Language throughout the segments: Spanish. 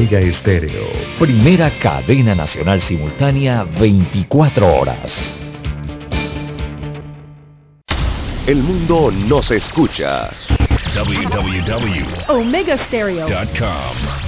Omega Estéreo, primera cadena nacional simultánea 24 horas. El mundo nos escucha. www.omegastereo.com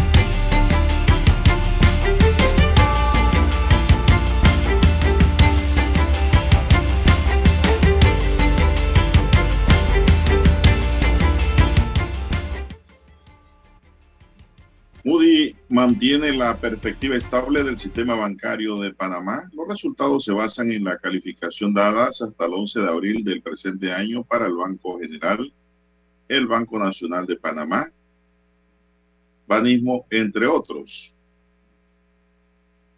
Mantiene la perspectiva estable del sistema bancario de Panamá. Los resultados se basan en la calificación dadas hasta el 11 de abril del presente año para el Banco General, el Banco Nacional de Panamá, Banismo, entre otros.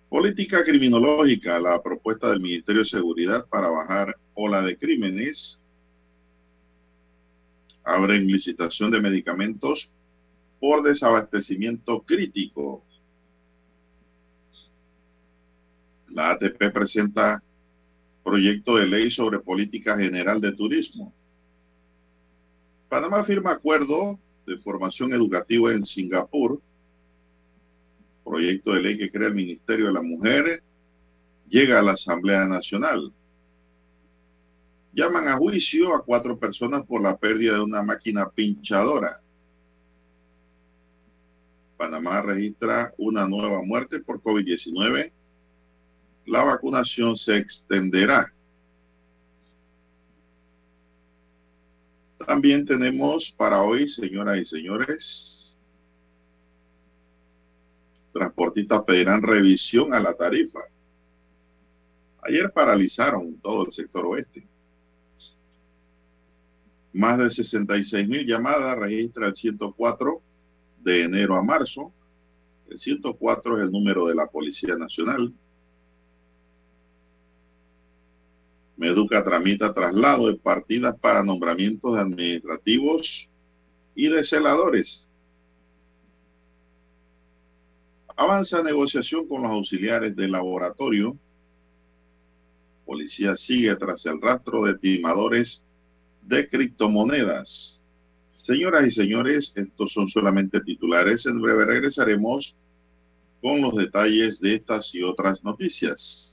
Política criminológica, la propuesta del Ministerio de Seguridad para bajar ola de crímenes. Abren licitación de medicamentos por desabastecimiento crítico. La ATP presenta proyecto de ley sobre política general de turismo. Panamá firma acuerdo de formación educativa en Singapur. Proyecto de ley que crea el Ministerio de la Mujer llega a la Asamblea Nacional. Llaman a juicio a cuatro personas por la pérdida de una máquina pinchadora. Panamá registra una nueva muerte por COVID-19. La vacunación se extenderá. También tenemos para hoy, señoras y señores, transportistas pedirán revisión a la tarifa. Ayer paralizaron todo el sector oeste. Más de 66 mil llamadas registra el 104 de enero a marzo. El 104 es el número de la Policía Nacional. Meduca tramita traslado de partidas para nombramientos administrativos y de celadores. Avanza negociación con los auxiliares del laboratorio. Policía sigue tras el rastro de timadores de criptomonedas. Señoras y señores, estos son solamente titulares. En breve regresaremos con los detalles de estas y otras noticias.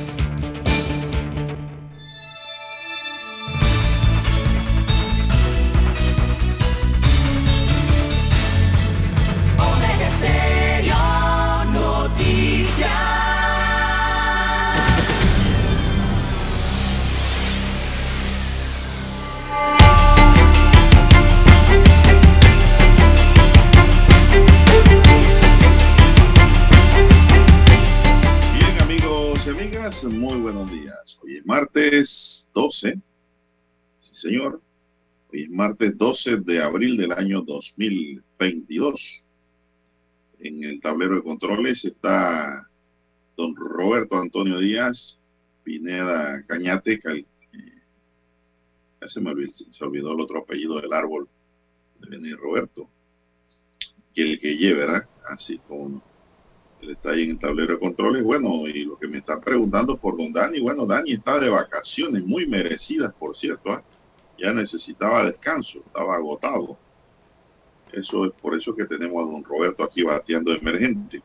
12. Sí, señor. Hoy es martes 12 de abril del año 2022. En el tablero de controles está don Roberto Antonio Díaz, Pineda Cañate, eh, ya se me olvidó, se olvidó el otro apellido del árbol de Roberto, que el que lleve, ¿verdad? Así como está ahí en el tablero de controles. Bueno, y lo que me están preguntando por don Dani, bueno, Dani está de vacaciones, muy merecidas, por cierto. ¿eh? Ya necesitaba descanso, estaba agotado. Eso es por eso que tenemos a don Roberto aquí bateando emergente.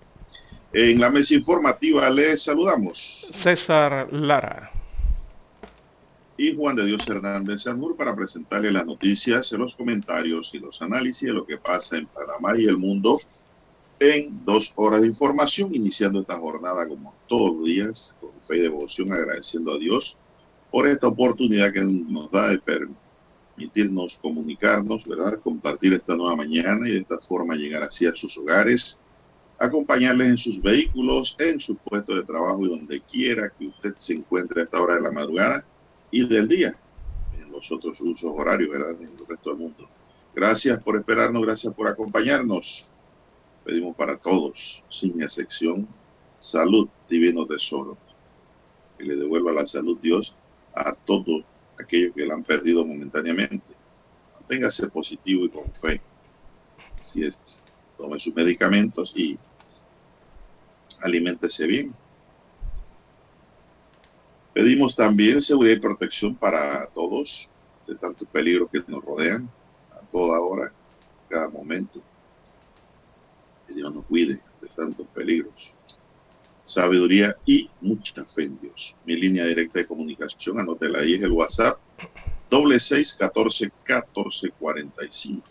En la mesa informativa les saludamos. César Lara. Y Juan de Dios Hernández Sanur para presentarle las noticias, los comentarios y los análisis de lo que pasa en Panamá y el mundo en dos horas de información, iniciando esta jornada como todos los días, con fe y devoción, agradeciendo a Dios por esta oportunidad que nos da de permitirnos comunicarnos, ¿verdad? Compartir esta nueva mañana y de esta forma llegar así a sus hogares acompañarles en sus vehículos, en su puesto de trabajo y donde quiera que usted se encuentre a esta hora de la madrugada y del día, en los otros usos horarios, ¿verdad? En el resto del mundo. Gracias por esperarnos, gracias por acompañarnos. Pedimos para todos, sin excepción, salud, divino tesoro. Que le devuelva la salud Dios a todos aquellos que la han perdido momentáneamente. Manténgase positivo y con fe. Así es. Tome sus medicamentos y aliméntese bien. Pedimos también seguridad y protección para todos de tantos peligros que nos rodean a toda hora, cada momento. Que Dios nos cuide de tantos peligros. Sabiduría y mucha fe en Dios. Mi línea directa de comunicación, anótela ahí, es el WhatsApp, doble seis catorce catorce cuarenta y cinco.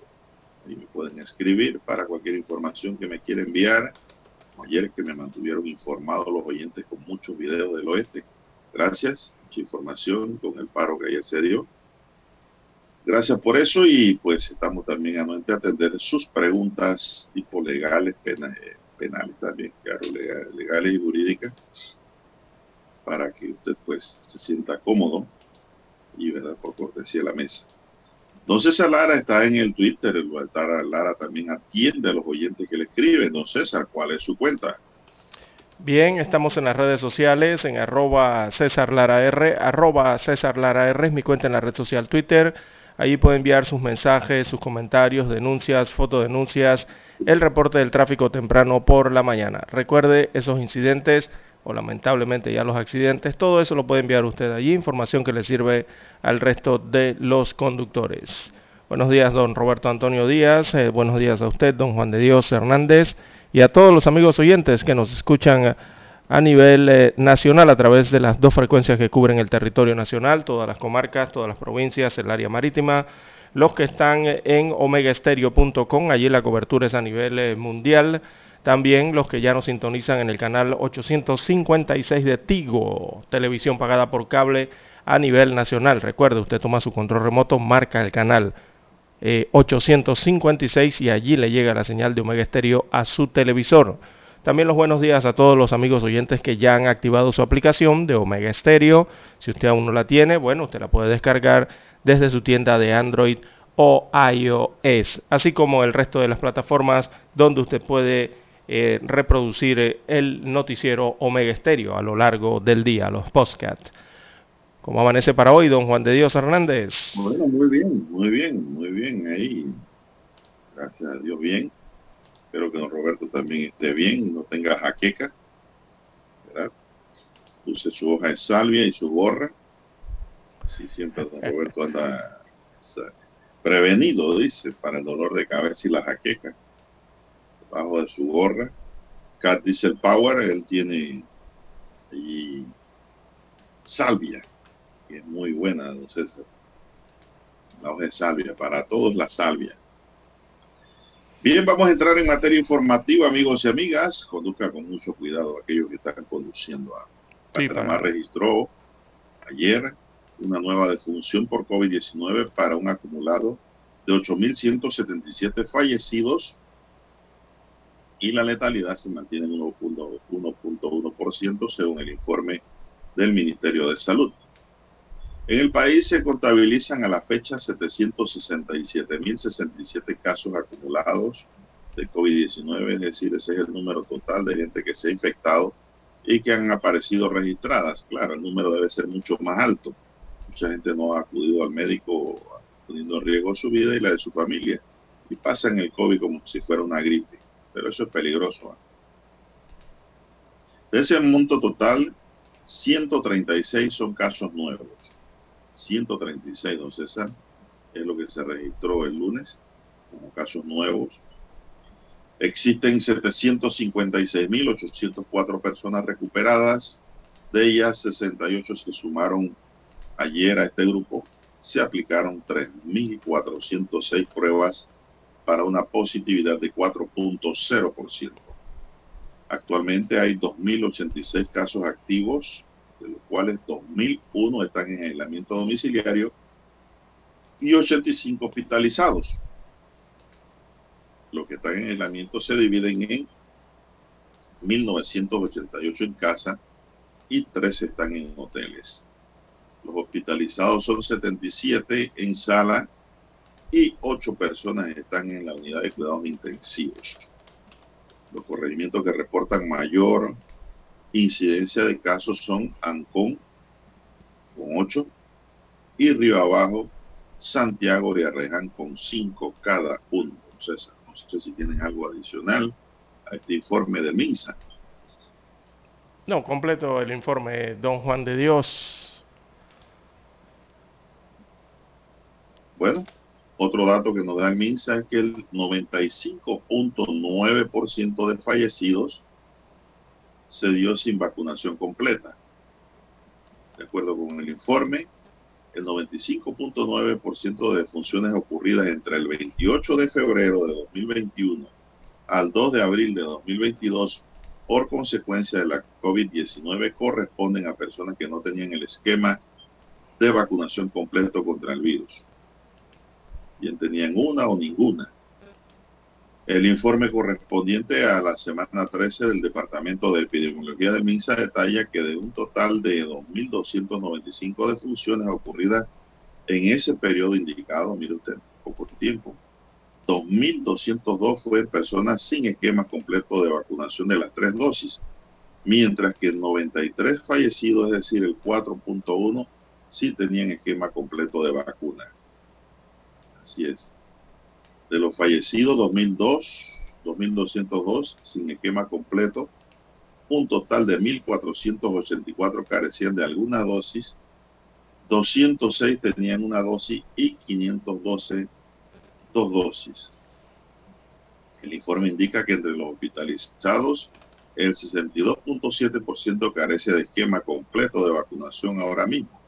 Ahí me pueden escribir para cualquier información que me quiera enviar. Ayer que me mantuvieron informados los oyentes con muchos videos del oeste. Gracias. Mucha información con el paro que ayer se dio. Gracias por eso y pues estamos también a atender sus preguntas tipo legales, penales, penales también, claro, legales, y jurídicas, para que usted pues se sienta cómodo y verdad por cortesía de la mesa. Don César Lara está en el Twitter, el Walter Lara también atiende a los oyentes que le escriben. Don César, ¿cuál es su cuenta? Bien, estamos en las redes sociales, en arroba César Lara R, arroba César Lara R es mi cuenta en la red social Twitter. Ahí puede enviar sus mensajes, sus comentarios, denuncias, fotodenuncias, el reporte del tráfico temprano por la mañana. Recuerde esos incidentes o lamentablemente ya los accidentes, todo eso lo puede enviar usted allí, información que le sirve al resto de los conductores. Buenos días, don Roberto Antonio Díaz, eh, buenos días a usted, don Juan de Dios Hernández, y a todos los amigos oyentes que nos escuchan a nivel eh, nacional a través de las dos frecuencias que cubren el territorio nacional, todas las comarcas, todas las provincias, el área marítima, los que están en omegaestereo.com, allí la cobertura es a nivel eh, mundial, también los que ya nos sintonizan en el canal 856 de Tigo, televisión pagada por cable a nivel nacional. Recuerde, usted toma su control remoto, marca el canal 856 y allí le llega la señal de Omega Estéreo a su televisor. También los buenos días a todos los amigos oyentes que ya han activado su aplicación de Omega Stereo. Si usted aún no la tiene, bueno, usted la puede descargar desde su tienda de Android o iOS, así como el resto de las plataformas donde usted puede eh, reproducir el noticiero Omega Estéreo a lo largo del día, los podcasts. ¿Cómo amanece para hoy, don Juan de Dios Hernández? Bueno, muy bien, muy bien, muy bien ahí. Gracias a Dios, bien. Espero que don Roberto también esté bien, no tenga jaqueca. ¿verdad? Su hoja de salvia y su gorra. Así siempre don Roberto anda prevenido, dice, para el dolor de cabeza y la jaqueca bajo de su gorra. Cat Diesel Power, él tiene y salvia, que es muy buena, don César. La hoja de salvia, para todos la salvia. Bien, vamos a entrar en materia informativa, amigos y amigas. Conduzca con mucho cuidado aquellos que están conduciendo. Sí, Panamá registró ayer una nueva defunción por COVID-19 para un acumulado de 8.177 fallecidos y la letalidad se mantiene en 1.1% según el informe del Ministerio de Salud. En el país se contabilizan a la fecha 767.067 casos acumulados de COVID-19, es decir, ese es el número total de gente que se ha infectado y que han aparecido registradas. Claro, el número debe ser mucho más alto. Mucha gente no ha acudido al médico poniendo en riesgo su vida y la de su familia y pasan el COVID como si fuera una gripe pero eso es peligroso. De ese monto total, 136 son casos nuevos. 136, don César, es lo que se registró el lunes como casos nuevos. Existen 756.804 personas recuperadas, de ellas 68 se sumaron ayer a este grupo, se aplicaron 3.406 pruebas para una positividad de 4.0%. Actualmente hay 2.086 casos activos, de los cuales 2.001 están en aislamiento domiciliario y 85 hospitalizados. Los que están en aislamiento se dividen en 1.988 en casa y 13 están en hoteles. Los hospitalizados son 77 en sala y 8 personas están en la unidad de cuidados intensivos. Los corregimientos que reportan mayor incidencia de casos son Ancón con 8 y Río Abajo, Santiago y Arreján con 5 cada uno. César, no sé si tienen algo adicional a este informe de MINSA. No, completo el informe, don Juan de Dios. Bueno, otro dato que nos da MINSA es que el 95.9% de fallecidos se dio sin vacunación completa. De acuerdo con el informe, el 95.9% de defunciones ocurridas entre el 28 de febrero de 2021 al 2 de abril de 2022 por consecuencia de la COVID-19 corresponden a personas que no tenían el esquema de vacunación completo contra el virus bien tenían una o ninguna. El informe correspondiente a la semana 13 del Departamento de Epidemiología del MINSA detalla que de un total de 2.295 defunciones ocurridas en ese periodo indicado, mire usted, poco tiempo, 2.202 fue personas sin esquema completo de vacunación de las tres dosis, mientras que el 93 fallecidos, es decir, el 4.1, sí tenían esquema completo de vacuna. Así es. De los fallecidos, 2002, 2.202 sin esquema completo, un total de 1.484 carecían de alguna dosis, 206 tenían una dosis y 512 dos dosis. El informe indica que entre los hospitalizados, el 62.7% carece de esquema completo de vacunación ahora mismo.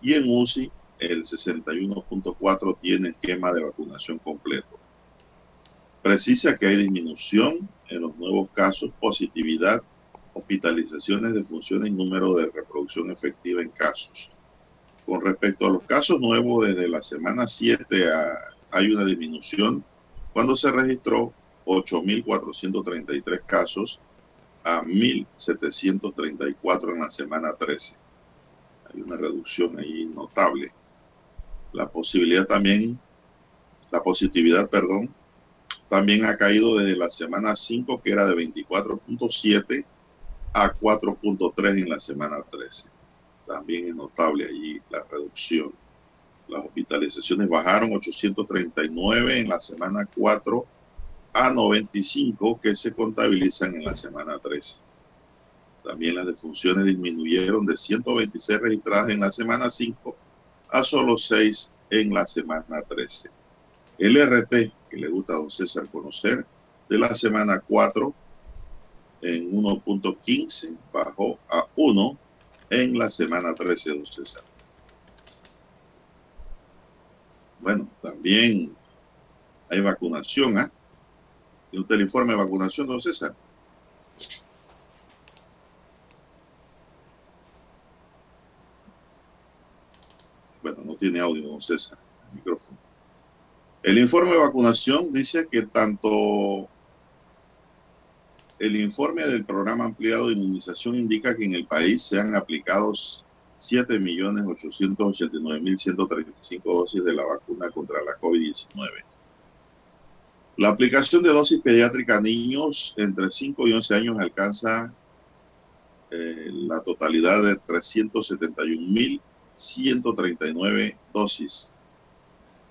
Y en UCI, el 61.4 tiene esquema de vacunación completo. Precisa que hay disminución en los nuevos casos, positividad, hospitalizaciones de funciones y número de reproducción efectiva en casos. Con respecto a los casos nuevos, desde la semana 7 hay una disminución cuando se registró 8.433 casos a 1.734 en la semana 13. Hay una reducción ahí notable. La posibilidad también, la positividad, perdón, también ha caído desde la semana 5, que era de 24.7 a 4.3 en la semana 13. También es notable allí la reducción. Las hospitalizaciones bajaron 839 en la semana 4 a 95 que se contabilizan en la semana 13. También las defunciones disminuyeron de 126 registradas en la semana 5 a solo 6 en la semana 13. El RT, que le gusta a don César conocer, de la semana 4 en 1.15 bajó a 1 en la semana 13, don César. Bueno, también hay vacunación, ¿ah? ¿eh? usted el informe de vacunación, don César? Bueno, no tiene audio, don César, el micrófono. El informe de vacunación dice que tanto el informe del programa ampliado de inmunización indica que en el país se han aplicado 7.889.135 dosis de la vacuna contra la COVID-19. La aplicación de dosis pediátrica a niños entre 5 y 11 años alcanza eh, la totalidad de 371.000 139 dosis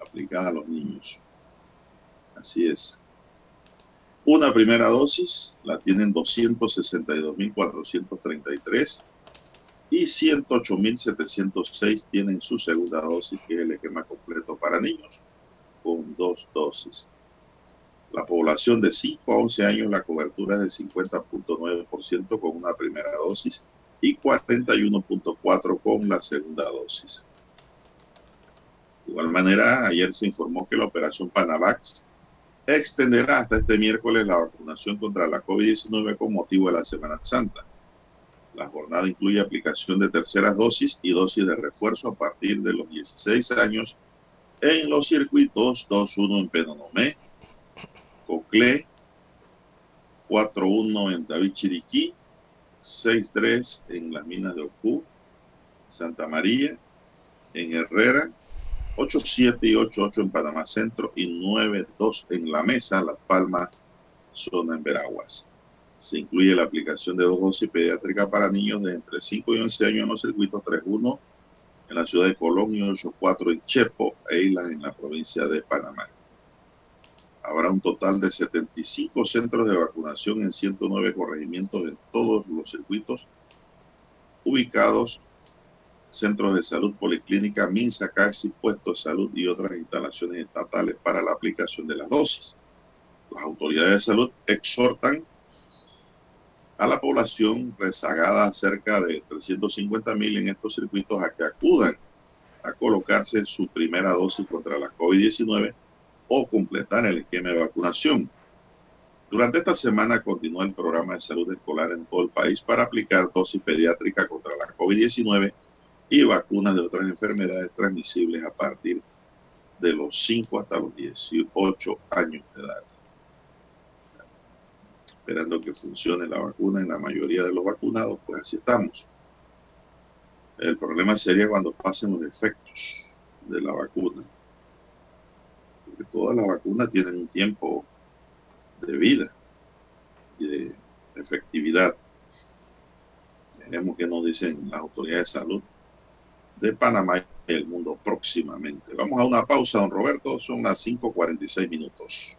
aplicadas a los niños. Así es. Una primera dosis la tienen 262.433 y 108.706 tienen su segunda dosis, que es el esquema completo para niños, con dos dosis. La población de 5 a 11 años, la cobertura es del 50.9% con una primera dosis y 41.4% con la segunda dosis. De igual manera, ayer se informó que la operación Panavax extenderá hasta este miércoles la vacunación contra la COVID-19 con motivo de la Semana Santa. La jornada incluye aplicación de terceras dosis y dosis de refuerzo a partir de los 16 años en los circuitos 2.1 en Penonomé, Coclé, 4.1 en David Chiriquí, 6.3 en las minas de Ocú, Santa María, en Herrera, 8.7 y 8.8 en Panamá Centro y 9.2 en La Mesa, Las Palmas, zona en Veraguas. Se incluye la aplicación de dos dosis pediátricas para niños de entre 5 y 11 años en los circuitos 3.1 en la ciudad de Colón y 8.4 en Chepo e Islas en la provincia de Panamá. Habrá un total de 75 centros de vacunación en 109 corregimientos en todos los circuitos ubicados centros de salud, policlínica, MINSA, CAXI, puestos de salud y otras instalaciones estatales para la aplicación de las dosis. Las autoridades de salud exhortan a la población rezagada cerca de 350 mil en estos circuitos a que acudan a colocarse su primera dosis contra la COVID-19 o completar el esquema de vacunación. Durante esta semana continúa el programa de salud escolar en todo el país para aplicar dosis pediátrica contra la COVID-19 y vacunas de otras enfermedades transmisibles a partir de los 5 hasta los 18 años de edad. Esperando que funcione la vacuna en la mayoría de los vacunados, pues así estamos. El problema sería cuando pasen los efectos de la vacuna. Porque todas las vacunas tienen un tiempo de vida y de efectividad. Veremos qué nos dicen las autoridades de salud de Panamá y el mundo próximamente. Vamos a una pausa, don Roberto, son las 5.46 minutos.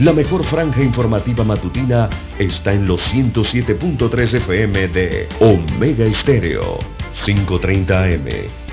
La mejor franja informativa matutina está en los 107.3 FM de Omega Estéreo, 5.30 AM.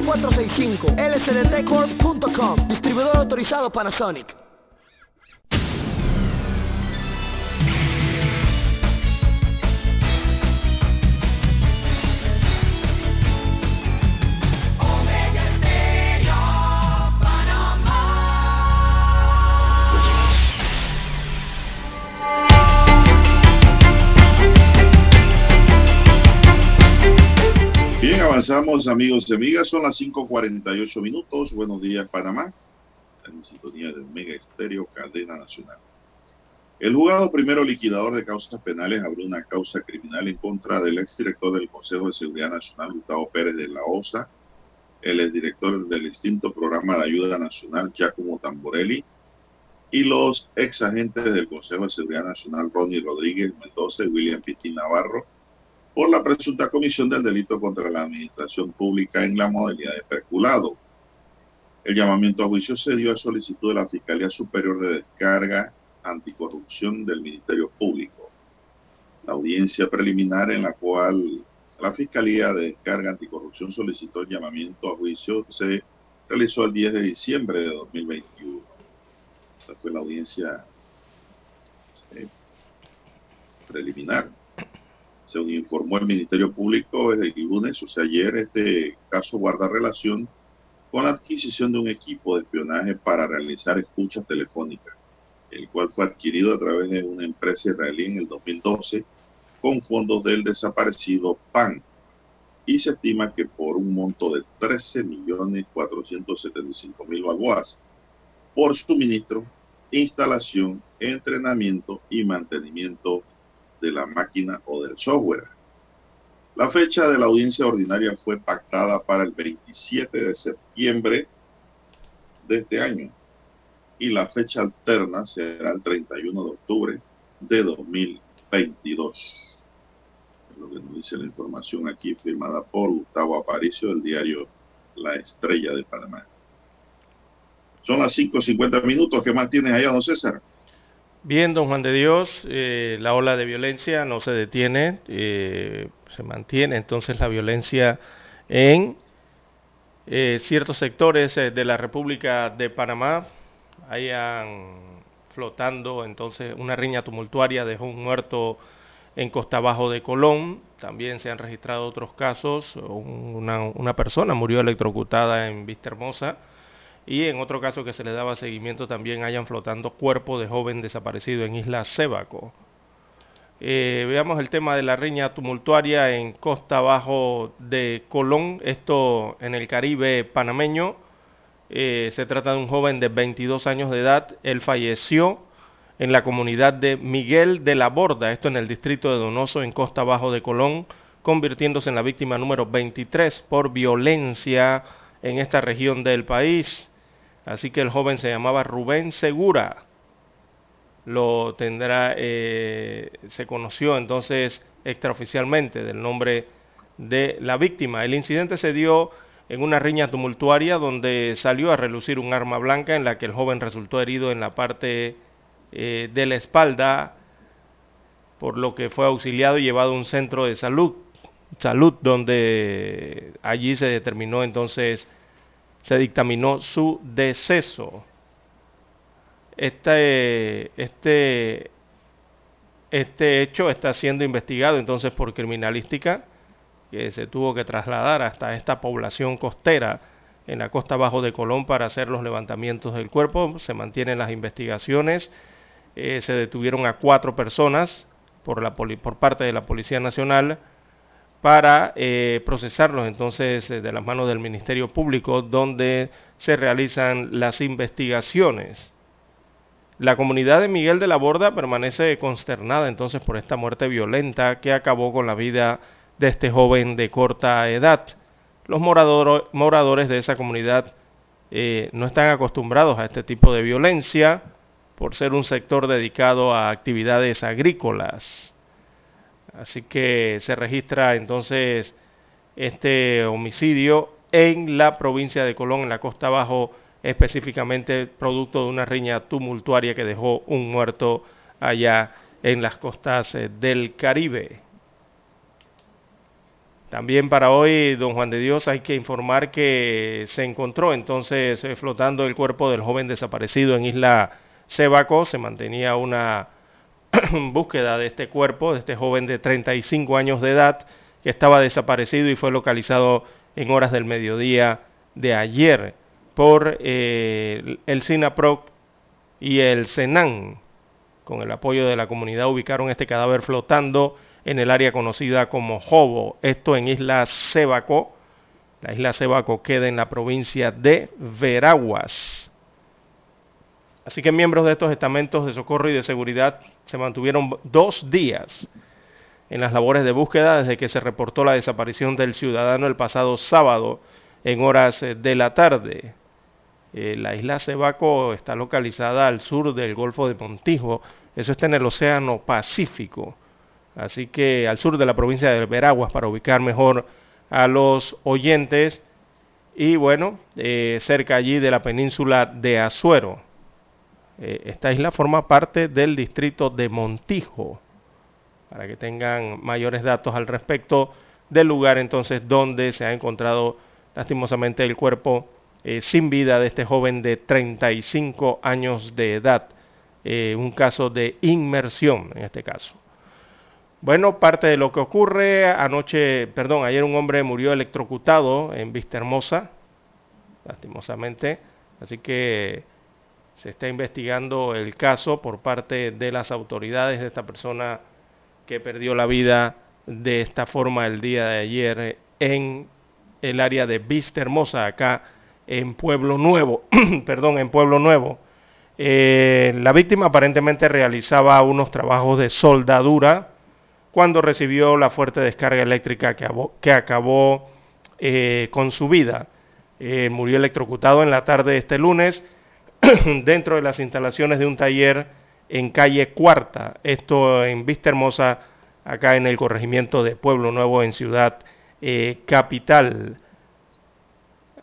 229-0465. lsdtcorp.com. Distribuidor autorizado Panasonic. Avanzamos amigos y amigas, son las 5.48 minutos. Buenos días Panamá, en sintonía de Omega Estéreo, cadena nacional. El juzgado primero liquidador de causas penales abrió una causa criminal en contra del exdirector del Consejo de Seguridad Nacional, Gustavo Pérez de la OSA, el exdirector del distinto programa de ayuda nacional, Giacomo Tamborelli, y los ex agentes del Consejo de Seguridad Nacional Ronnie Rodríguez Mendoza y William Pitti Navarro por la presunta comisión del delito contra la administración pública en la modalidad de peculado. El llamamiento a juicio se dio a solicitud de la Fiscalía Superior de Descarga Anticorrupción del Ministerio Público. La audiencia preliminar en la cual la Fiscalía de Descarga Anticorrupción solicitó el llamamiento a juicio se realizó el 10 de diciembre de 2021. Esta fue la audiencia eh, preliminar. Según informó el Ministerio Público el lunes, o sea, ayer, este caso guarda relación con la adquisición de un equipo de espionaje para realizar escuchas telefónicas, el cual fue adquirido a través de una empresa israelí en el 2012 con fondos del desaparecido PAN. Y se estima que por un monto de 13.475.000 balboas por suministro, instalación, entrenamiento y mantenimiento de la máquina o del software. La fecha de la audiencia ordinaria fue pactada para el 27 de septiembre de este año y la fecha alterna será el 31 de octubre de 2022 lo que nos dice la información aquí firmada por Gustavo Aparicio del diario La Estrella de Panamá. Son las 5.50 minutos. ¿Qué más tienes allá, don César? Bien, don Juan de Dios, eh, la ola de violencia no se detiene, eh, se mantiene entonces la violencia en eh, ciertos sectores de la República de Panamá. Hayan flotando entonces una riña tumultuaria dejó un muerto en Costa Bajo de Colón también se han registrado otros casos. Una, una persona murió electrocutada en Vista Hermosa y en otro caso que se le daba seguimiento también hayan flotando cuerpo de joven desaparecido en Isla Sébaco. Eh, veamos el tema de la riña tumultuaria en Costa Bajo de Colón, esto en el Caribe panameño. Eh, se trata de un joven de 22 años de edad. Él falleció en la comunidad de Miguel de la Borda, esto en el distrito de Donoso, en Costa Bajo de Colón, convirtiéndose en la víctima número 23 por violencia en esta región del país. Así que el joven se llamaba Rubén Segura. Lo tendrá, eh, se conoció entonces extraoficialmente del nombre de la víctima. El incidente se dio en una riña tumultuaria donde salió a relucir un arma blanca en la que el joven resultó herido en la parte eh, de la espalda, por lo que fue auxiliado y llevado a un centro de salud, salud donde allí se determinó entonces, se dictaminó su deceso. Este, este, este hecho está siendo investigado entonces por criminalística, que se tuvo que trasladar hasta esta población costera en la costa bajo de Colón para hacer los levantamientos del cuerpo. Se mantienen las investigaciones eh, se detuvieron a cuatro personas por, la por parte de la Policía Nacional para eh, procesarlos entonces eh, de las manos del Ministerio Público donde se realizan las investigaciones. La comunidad de Miguel de la Borda permanece consternada entonces por esta muerte violenta que acabó con la vida de este joven de corta edad. Los moradores de esa comunidad no están acostumbrados a este tipo de violencia por ser un sector dedicado a actividades agrícolas. Así que se registra entonces este homicidio en la provincia de Colón, en la costa abajo, específicamente producto de una riña tumultuaria que dejó un muerto allá en las costas eh, del Caribe. También para hoy, don Juan de Dios, hay que informar que se encontró entonces eh, flotando el cuerpo del joven desaparecido en Isla Sebaco se mantenía una búsqueda de este cuerpo, de este joven de 35 años de edad, que estaba desaparecido y fue localizado en horas del mediodía de ayer por eh, el SINAPROC y el SENAN. Con el apoyo de la comunidad ubicaron este cadáver flotando en el área conocida como Jobo, esto en Isla Sebaco. La isla Sebaco queda en la provincia de Veraguas. Así que miembros de estos estamentos de socorro y de seguridad se mantuvieron dos días en las labores de búsqueda desde que se reportó la desaparición del ciudadano el pasado sábado en horas eh, de la tarde. Eh, la isla Cebaco está localizada al sur del Golfo de Montijo, eso está en el Océano Pacífico, así que al sur de la provincia de Veraguas para ubicar mejor a los oyentes y bueno, eh, cerca allí de la península de Azuero. Eh, esta isla forma parte del distrito de Montijo, para que tengan mayores datos al respecto del lugar entonces donde se ha encontrado lastimosamente el cuerpo eh, sin vida de este joven de 35 años de edad. un caso de inmersión en este caso. Bueno, parte de lo que ocurre anoche, perdón, ayer un hombre murió electrocutado en Vista Hermosa, lastimosamente, así que se está investigando el caso por parte de las autoridades de esta persona que perdió la vida de esta forma el día de ayer en el área de Vista Hermosa, acá en Pueblo Nuevo, perdón, en Pueblo Nuevo. Eh, la víctima aparentemente realizaba unos trabajos de soldadura cuando recibió la fuerte descarga eléctrica que, acabó eh, con su vida. Eh, murió electrocutado en la tarde de este lunes dentro de las instalaciones de un taller en calle Cuarta, esto en Vista Hermosa, acá en el corregimiento de Pueblo Nuevo en Ciudad eh, Capital.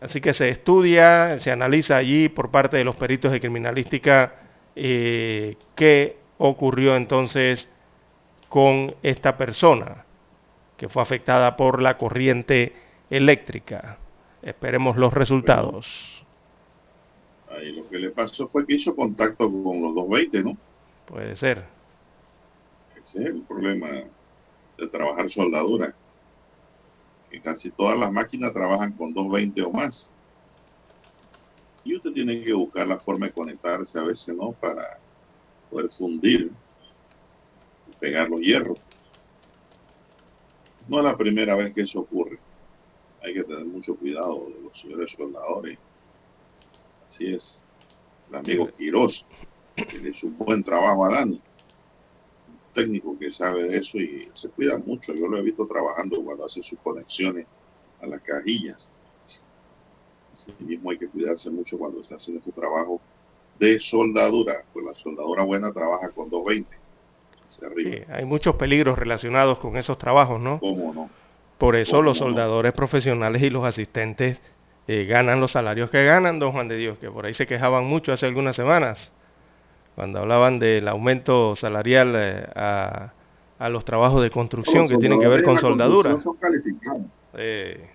Así que se estudia, se analiza allí por parte de los peritos de criminalística qué ocurrió entonces con esta persona que fue afectada por la corriente eléctrica. Esperemos los resultados. Ahí lo que le pasó fue que hizo contacto con los 220, ¿no? Puede ser. Ese es el problema de trabajar soldadura. Que casi todas las máquinas trabajan con 220 o más. Y usted tiene que buscar la forma de conectarse a veces, ¿no? Para poder fundir pegar los hierros. No es la primera vez que eso ocurre. Hay que tener mucho cuidado de los señores soldadores. Así es. El amigo Quirós, que le hizo un buen trabajo a Dani. Un técnico que sabe de eso y se cuida mucho. Yo lo he visto trabajando cuando hace sus conexiones a las cajillas. Así mismo hay que cuidarse mucho cuando se hace su trabajo de soldadura. Pues la soldadura buena trabaja con 220 hay muchos peligros relacionados con esos trabajos, ¿no? Por eso los soldadores profesionales y los asistentes eh, ganan los salarios que ganan, don Juan de Dios, que por ahí se quejaban mucho hace algunas semanas, cuando hablaban del aumento salarial eh, a, los trabajos de construcción que tienen que ver con soldadura. Son calificados. Eh.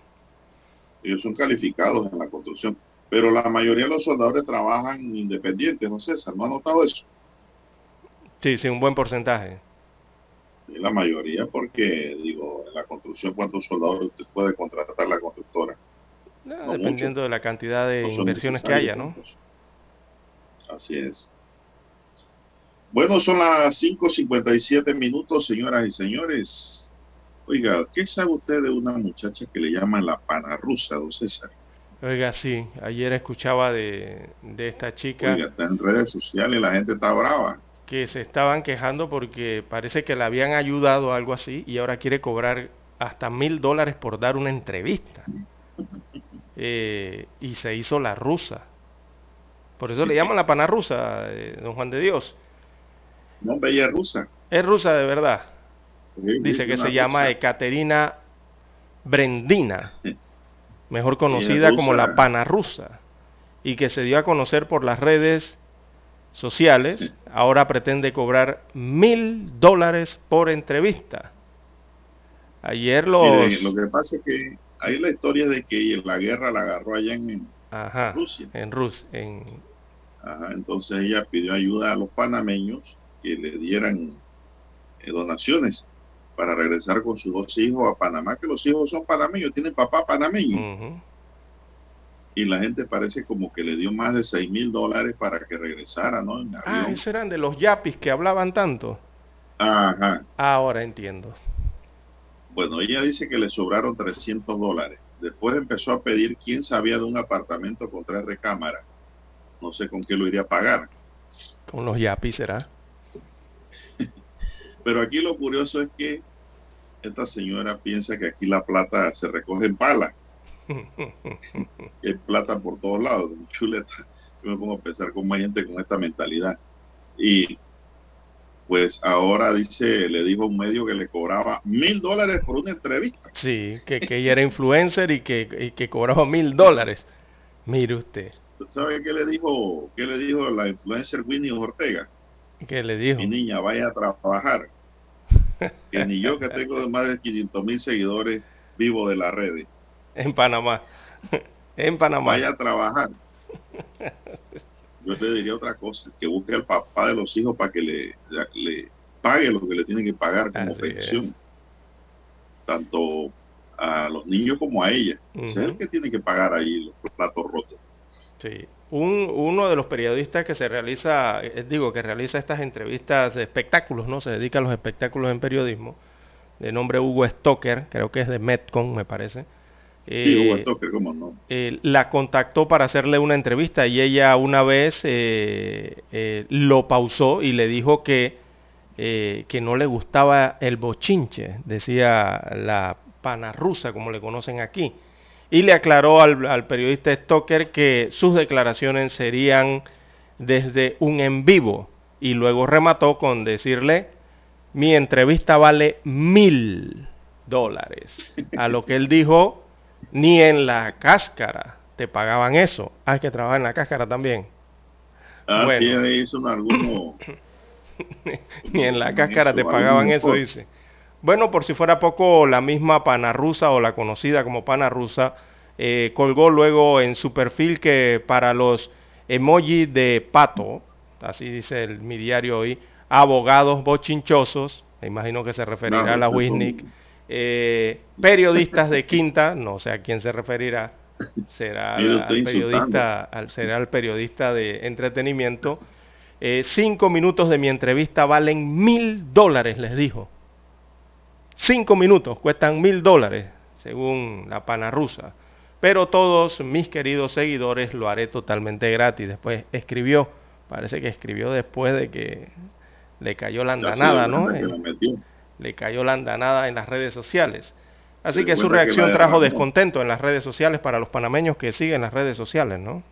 Ellos son calificados en la construcción, pero la mayoría de los soldadores trabajan independientes, ¿no César? ¿No ha notado eso? Sí, sí, un buen porcentaje. la mayoría, porque, digo, en la construcción, ¿cuántos soldados usted puede contratar la constructora? Dependiendo de la cantidad de inversiones que haya, ¿no? Así es. Bueno, son las 5.57 minutos, señoras y señores. Oiga, ¿qué sabe usted de una muchacha que le llaman la pana rusa, don César? Oiga, sí, ayer escuchaba de, de esta chica. Oiga, está en redes sociales, la gente está brava que se estaban quejando porque parece que le habían ayudado algo así y ahora quiere cobrar hasta mil dólares por dar una entrevista. Eh, y se hizo la rusa. Por eso le llaman la pana rusa, eh, don Juan de Dios. No, bella rusa. Es rusa de verdad. Dice que se llama Ekaterina Brendina, mejor conocida como la pana rusa, y que se dio a conocer por las redes sociales, ahora pretende cobrar mil dólares por entrevista. Ayer los... lo que pasa es que hay la historia de que la guerra la agarró allá en Rusia. En Rusia. En... entonces ella pidió ayuda a los panameños que le dieran eh, donaciones para regresar con sus dos hijos a Panamá, que los hijos son panameños, tienen papá panameño y la gente parece como que le dio más de 6 mil dólares para que regresara, ¿no? ah, esos eran de los yapis que hablaban tanto. Ajá. Ahora entiendo. Bueno, ella dice que le sobraron 300 dólares. Después empezó a pedir quién sabía de un apartamento con tres recámaras. No sé con qué lo iría a pagar. Con los yapis será. Pero aquí lo curioso es que esta señora piensa que aquí la plata se recoge en pala. es plata por todos lados, chuleta. Yo me pongo a pensar cómo hay gente con esta mentalidad. Y pues ahora dice, le dijo a un medio que le cobraba mil dólares por una entrevista. Sí, que, que ella era influencer y que, y que cobraba mil dólares. Mire usted. ¿Sabe qué le dijo, qué le dijo la influencer Winnie Ortega? ¿Qué le dijo? Mi niña, vaya a trabajar. que ni yo que tengo más de 500 mil seguidores vivo de las redes. En Panamá. en Panamá. Vaya a trabajar. Yo le diría otra cosa, que busque al papá de los hijos para que le, le pague lo que le tiene que pagar como Así pensión. es. Tanto a los niños como a ella. Ese Es el que tiene que pagar ahí los platos rotos. Sí. Un, uno de los periodistas que se realiza, eh, digo, que realiza estas entrevistas de espectáculos, ¿no? Se dedica a los espectáculos en periodismo, de nombre Hugo Stoker, creo que es de Metcon, me parece. Sí, Eh, Hugo Stoker, cómo no. eh, la contactó para hacerle una entrevista y ella una vez eh, lo pausó y le dijo que, que no le gustaba el bochinche, decía la pana rusa, como le conocen aquí. Y le aclaró al, al periodista Stoker que sus declaraciones serían desde un en vivo y luego remató con decirle, mi entrevista vale mil dólares. A lo que él dijo, ni en la cáscara te pagaban eso. Hay que trabajar en la cáscara también. Ah, Bueno. sí, ahí. Ni en la cáscara te pagaban eso, dice. Bueno, por si fuera poco, la misma pana rusa o la conocida como pana rusa eh, colgó luego en su perfil que para los emojis de pato, así dice el, mi diario hoy, abogados bochinchosos, me imagino que se referirá No, a la son- Wisnik, eh, periodistas de quinta, no sé a quién se referirá, será al periodista, al, será el periodista de entretenimiento. Eh, cinco minutos de mi entrevista valen mil dólares, les dijo. Cinco minutos cuestan mil dólares, según la pana rusa. Pero todos mis queridos seguidores lo haré totalmente gratis. Después escribió, parece que escribió después de que le cayó la andanada, ¿no? Le cayó la andanada en las redes sociales. Así que su que reacción trajo descontento en las redes sociales para los panameños que siguen las redes sociales, ¿no?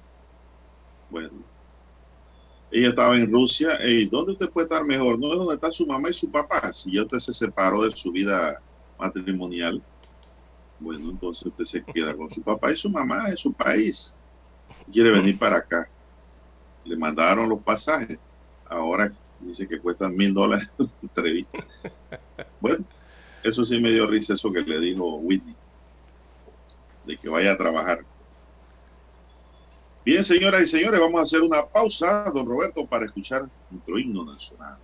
Bueno. Ella estaba en Rusia. ¿Y dónde usted puede estar mejor? No es donde está su mamá y su papá. Si ya usted se separó de su vida matrimonial, bueno, entonces usted se queda con su papá y su mamá en su país. Quiere venir para acá. Le mandaron los pasajes. Ahora dice que cuestan mil dólares la entrevista. Bueno, eso sí me dio risa eso que le dijo Whitney. De que vaya a trabajar. Bien, señoras y señores, vamos a hacer una pausa, don Roberto, para escuchar nuestro himno nacional.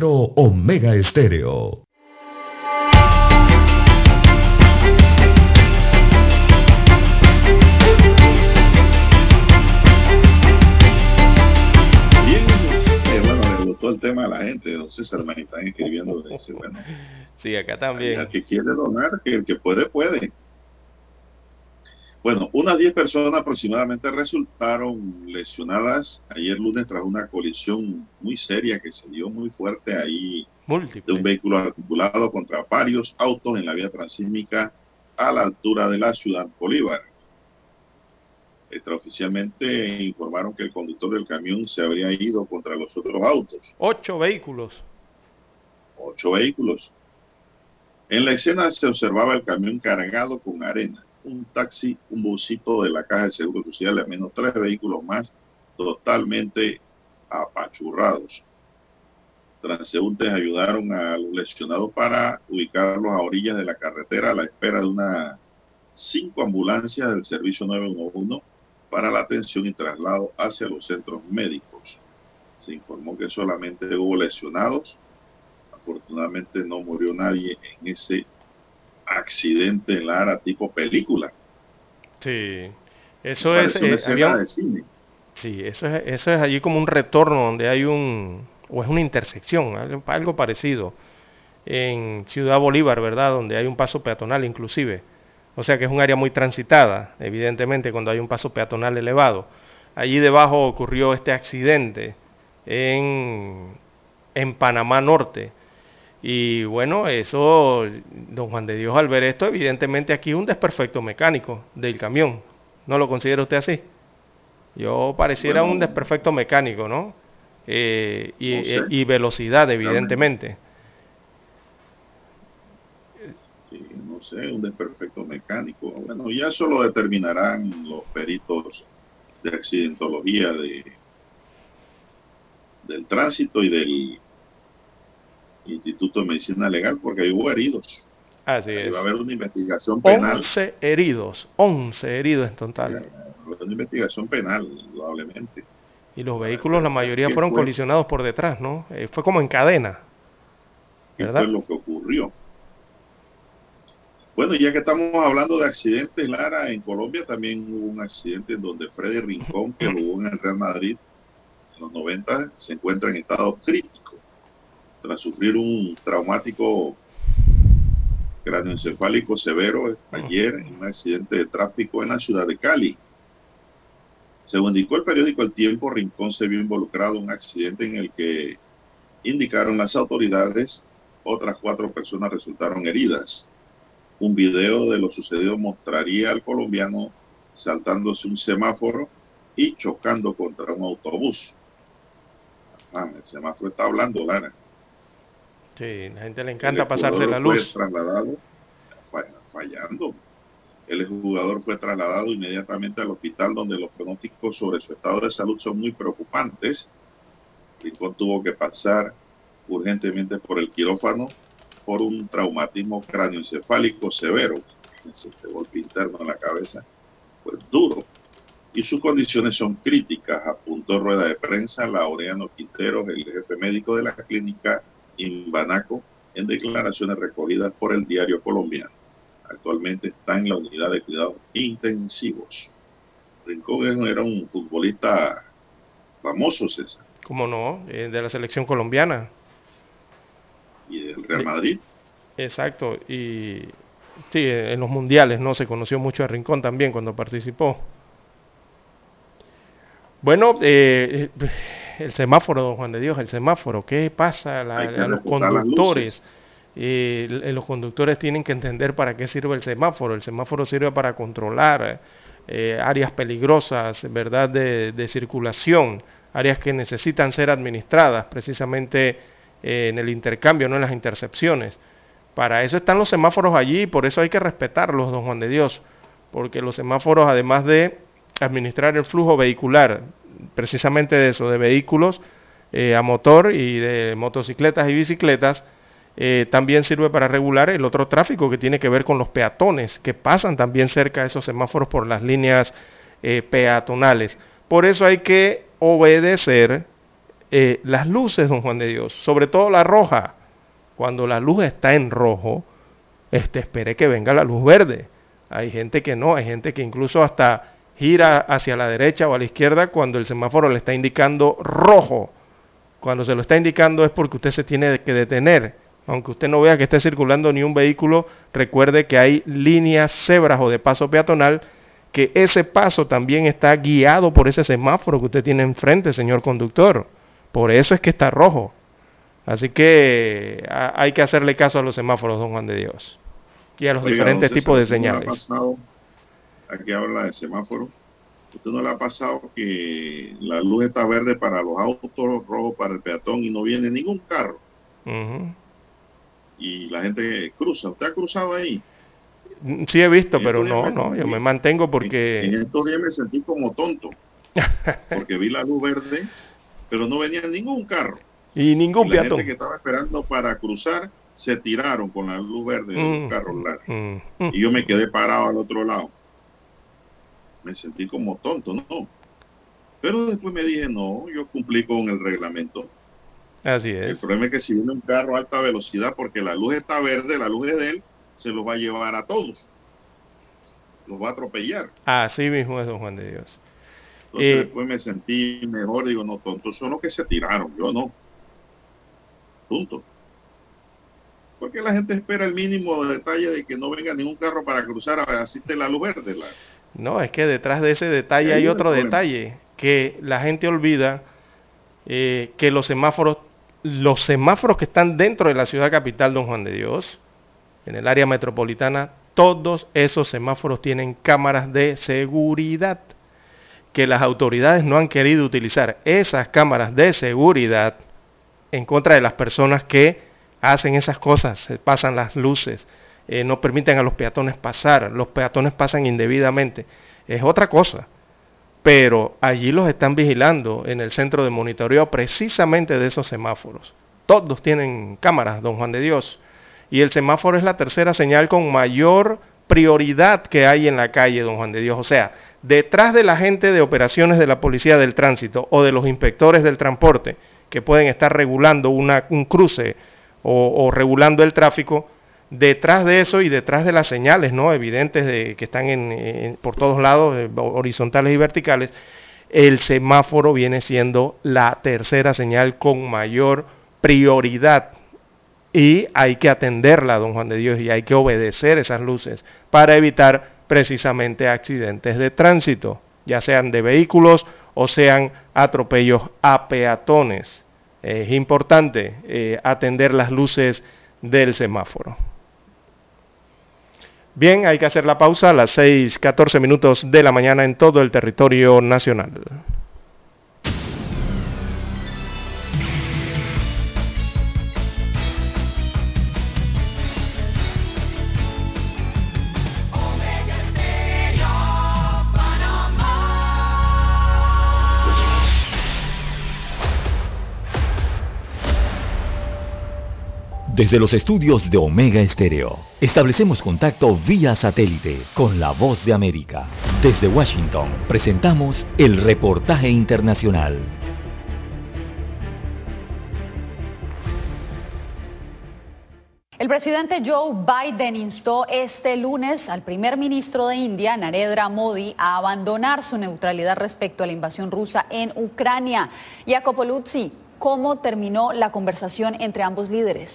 Noticiero Omega Estéreo. Bien, bueno, le gustó el tema a la gente, don César, me están escribiendo, dice, bueno, Sí, acá el también. que quiere donar, que el que puede, puede. Bueno, unas 10 personas aproximadamente resultaron lesionadas ayer lunes tras una colisión muy seria que se dio muy fuerte ahí de un Múltiple. vehículo articulado contra varios autos en la vía transísmica a la altura de la ciudad Bolívar. Extraoficialmente informaron que el conductor del camión se habría ido contra los otros autos, Ocho vehículos. ocho vehículos. En la escena se observaba el camión cargado con arena, un taxi, un busito de la Caja de Seguro Social al menos tres vehículos más totalmente apachurrados. Transeúntes ayudaron a los lesionados para ubicarlos a orillas de la carretera a la espera de unas cinco ambulancias del servicio 911 para la atención y traslado hacia los centros médicos. Se informó que solamente hubo lesionados. Afortunadamente no murió nadie en ese accidente en la ARA tipo película. Sí. Eso es, una eh, escena había un- de cine. sí, eso es, eso es allí como un retorno donde hay un, o es una intersección, algo, algo parecido, en Ciudad Bolívar, ¿verdad? Donde hay un paso peatonal inclusive. O sea que es un área muy transitada, evidentemente, cuando hay un paso peatonal elevado. Allí debajo ocurrió este accidente en, en Panamá Norte. Y bueno, eso, don Juan de Dios, al ver esto, evidentemente aquí un desperfecto mecánico del camión. ¿No lo considera usted así? Yo pareciera Bueno, un desperfecto mecánico, ¿no? Eh, y, no sé. eh, y velocidad, evidentemente. Sí, no sé, un desperfecto mecánico. Bueno, ya eso lo determinarán los peritos de accidentología de, del tránsito y del Instituto de Medicina Legal, porque hubo heridos. Así Ahí es. va a haber una investigación penal. 11 heridos, 11 heridos en total. Va a haber Una investigación penal, probablemente. Y los vehículos, la mayoría ¿Qué fueron fue? colisionados por detrás, ¿no? Eh, fue como en cadena. ¿Qué ¿Verdad? fue lo que ocurrió? Bueno, ya que estamos hablando de accidentes, Lara, en Colombia también hubo un accidente en donde Freddy Rincón, que jugó en el Real Madrid en los 90, se encuentra en estado crítico tras sufrir un traumático cráneoencefálico severo ayer en un accidente de tráfico en la ciudad de Cali. Según indicó el periódico El Tiempo, Rincón se vio involucrado en un accidente en el que indicaron las autoridades, otras cuatro personas resultaron heridas. Un video de lo sucedido mostraría al colombiano saltándose un semáforo y chocando contra un autobús. Ah, el semáforo está hablando, Lara. Sí, la gente le encanta El pasarse la jugador luz. Fue trasladado, fa- fallando. El jugador fue trasladado inmediatamente al hospital donde los pronósticos sobre su estado de salud son muy preocupantes. Rincón tuvo que pasar urgentemente por el quirófano por un traumatismo cráneoencefálico severo. Ese golpe interno en la cabeza, pues duro. Y sus condiciones son críticas, apuntó rueda de prensa Laureano Quinteros, el jefe médico de la clínica Imbanaco, en declaraciones recogidas por el diario colombiano. Actualmente está en la unidad de cuidados intensivos. Rincón era un futbolista famoso, César, ¿Cómo no? Eh, de la selección colombiana. y del Real Madrid. Exacto. Y sí, en los mundiales, ¿no? Se conoció mucho a Rincón también cuando participó. Bueno, eh, el semáforo, don Juan de Dios, el semáforo, ¿qué pasa? La- a los conductores. Eh, los conductores tienen que entender para qué sirve el semáforo. El semáforo sirve para controlar eh, áreas peligrosas, ¿verdad?, de, de circulación, áreas que necesitan ser administradas precisamente eh, en el intercambio, no en las intercepciones. Para eso están los semáforos allí y por eso hay que respetarlos, don Juan de Dios, porque los semáforos, además de administrar el flujo vehicular, precisamente de eso, de vehículos eh, a motor y de motocicletas y bicicletas, eh, también sirve para regular el otro tráfico que tiene que ver con los peatones, que pasan también cerca de esos semáforos por las líneas eh, peatonales. Por eso hay que obedecer las luces, don Juan de Dios, sobre todo la roja, cuando la luz está en rojo, este, espere que venga la luz verde. Hay gente que no, hay gente que incluso hasta gira hacia la derecha o a la izquierda cuando el semáforo le está indicando rojo. Cuando se lo está indicando es porque usted se tiene que detener. Aunque usted no vea que esté circulando ni un vehículo, recuerde que hay líneas cebras o de paso peatonal, que ese paso también está guiado por ese semáforo que usted tiene enfrente, señor conductor. Por eso es que está rojo. Así que hay que hacerle caso a los semáforos, don Juan de Dios y a los diferentes tipos de señales. ¿no pasado, aquí habla de semáforo. ¿Usted no le ha pasado que la luz está verde para los autos, rojo para el peatón y no viene ningún carro? Y la gente cruza. ¿Usted ha cruzado ahí? Mm, sí he visto, pero no, no, yo me mantengo porque... En, estos días me sentí como tonto, porque vi la luz verde, pero no venía ningún carro. Y ningún y la gente que estaba esperando para cruzar se tiraron con la luz verde de un mm. carro largo. Mm. Y yo me quedé parado al otro lado. Me sentí como tonto, ¿no? Pero después me dije, no, yo cumplí con el reglamento. Así es. El problema es que si viene un carro a alta velocidad, porque la luz está verde, la luz es de él, se los va a llevar a todos. Los va a atropellar. Así mismo es, don Juan de Dios. Entonces eh, después me sentí mejor, digo, no, tontos son los que se tiraron, yo no. Punto. Porque la gente espera el mínimo detalle de que no venga ningún carro para cruzar a asiste la luz verde. No, es que detrás de ese detalle hay, otro detalle, que la gente olvida eh, que los semáforos, los semáforos que están dentro de la ciudad capital, don Juan de Dios, en el área metropolitana, todos esos semáforos tienen cámaras de seguridad que las autoridades no han querido utilizar. Esas cámaras de seguridad en contra de las personas que hacen esas cosas, se pasan las luces, eh, no permiten a los peatones pasar, los peatones pasan indebidamente. Es otra cosa. Pero allí los están vigilando en el centro de monitoreo precisamente de esos semáforos. Todos tienen cámaras, don Juan de Dios. Y el semáforo es la tercera señal con mayor prioridad que hay en la calle, don Juan de Dios. O sea, detrás de la gente de operaciones de la Policía del Tránsito o de los inspectores del transporte que pueden estar regulando un cruce o, regulando el tráfico, detrás de eso y detrás de las señales ¿no? evidentes de, que están en, por todos lados, eh, horizontales y verticales, el semáforo viene siendo la tercera señal con mayor prioridad. Y hay que atenderla, don Juan de Dios, y hay que obedecer esas luces para evitar precisamente accidentes de tránsito, ya sean de vehículos o sean atropellos a peatones es importante eh, atender las luces del semáforo. Bien, hay que hacer la pausa a las 6:14 minutos de la mañana en todo el territorio nacional. Desde los estudios de Omega Estéreo, establecemos contacto vía satélite con la voz de América. Desde Washington, presentamos el reportaje internacional. El presidente Joe Biden instó este lunes al primer ministro de India, Narendra Modi, a abandonar su neutralidad respecto a la invasión rusa en Ucrania. Jacopo Luzzi, ¿cómo terminó la conversación entre ambos líderes?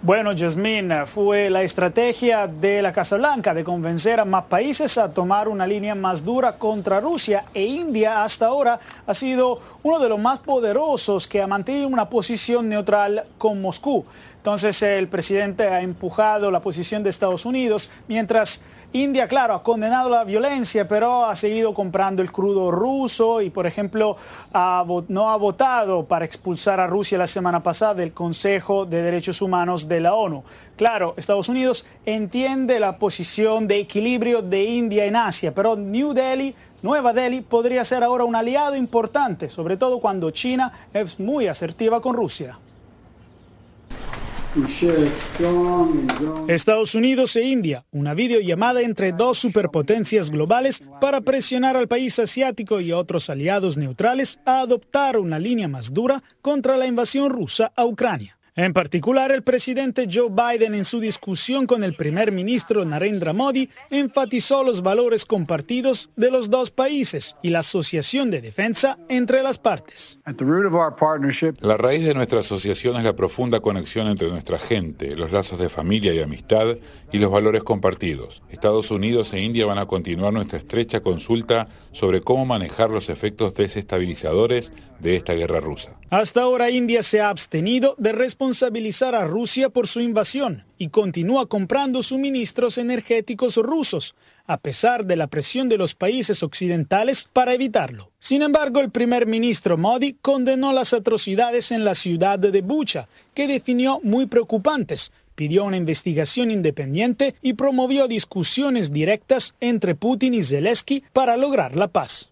Bueno, Jasmine, fue la estrategia de la Casa Blanca de convencer a más países a tomar una línea más dura contra Rusia e India hasta ahora ha sido uno de los más poderosos que ha mantenido una posición neutral con Moscú. Entonces el presidente ha empujado la posición de Estados Unidos mientras India, claro, ha condenado la violencia, pero ha seguido comprando el crudo ruso y, por ejemplo, no ha votado para expulsar a Rusia la semana pasada del Consejo de Derechos Humanos de la ONU. Claro, Estados Unidos entiende la posición de equilibrio de India en Asia, pero New Delhi Nueva Delhi podría ser ahora un aliado importante, sobre todo cuando China es muy asertiva con Rusia. Estados Unidos e India, una videollamada entre dos superpotencias globales para presionar al país asiático y otros aliados neutrales a adoptar una línea más dura contra la invasión rusa a Ucrania. En particular, el presidente Joe Biden en su discusión con el primer ministro Narendra Modi enfatizó los valores compartidos de los dos países y la asociación de defensa entre las partes. La raíz de nuestra asociación es la profunda conexión entre nuestra gente, los lazos de familia y amistad y los valores compartidos. Estados Unidos e India van a continuar nuestra estrecha consulta sobre cómo manejar los efectos desestabilizadores de esta guerra rusa. Hasta ahora India se ha abstenido de responsabilizar a Rusia por su invasión y continúa comprando suministros energéticos rusos, a pesar de la presión de los países occidentales para evitarlo. Sin embargo, el primer ministro Modi condenó las atrocidades en la ciudad de Bucha, que definió muy preocupantes, pidió una investigación independiente y promovió discusiones directas entre Putin y Zelensky para lograr la paz.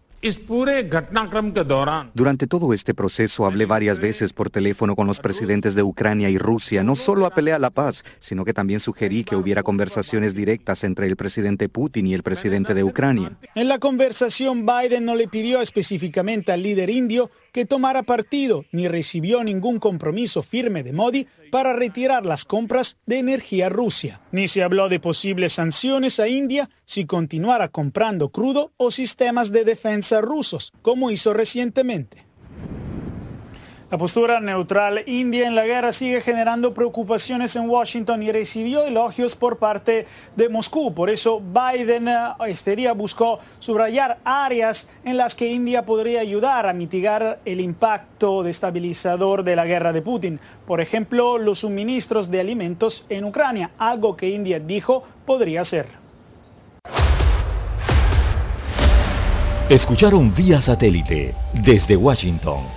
Durante todo este proceso hablé varias veces por teléfono con los presidentes de Ucrania y Rusia. No solo apelé a la paz, sino que también sugerí que hubiera conversaciones directas entre el presidente Putin y el presidente de Ucrania. En la conversación, Biden no le pidió específicamente al líder indio que tomara partido ni recibió ningún compromiso firme de Modi para retirar las compras de energía Rusia. Ni se habló de posibles sanciones a India si continuara comprando crudo o sistemas de defensa rusos, como hizo recientemente. La postura neutral india en la guerra sigue generando preocupaciones en Washington y recibió elogios por parte de Moscú. Por eso Biden eh, este día buscó subrayar áreas en las que India podría ayudar a mitigar el impacto destabilizador de la guerra de Putin. Por ejemplo, los suministros de alimentos en Ucrania, algo que India dijo podría ser. Escucharon vía satélite desde Washington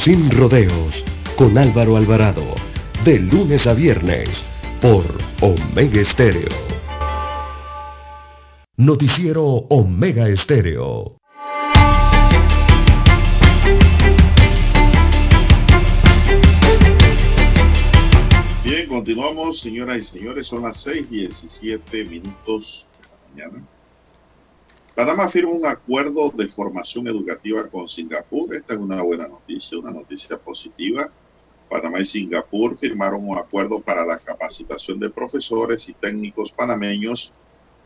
sin rodeos, con Álvaro Alvarado, de lunes a viernes, por Omega Estéreo. Noticiero Omega Estéreo. Bien, continuamos, señoras y señores, son las 6 y 17 minutos de la mañana. Panamá firma un acuerdo de formación educativa con Singapur. Esta es una buena noticia, una noticia positiva. Panamá y Singapur firmaron un acuerdo para la capacitación de profesores y técnicos panameños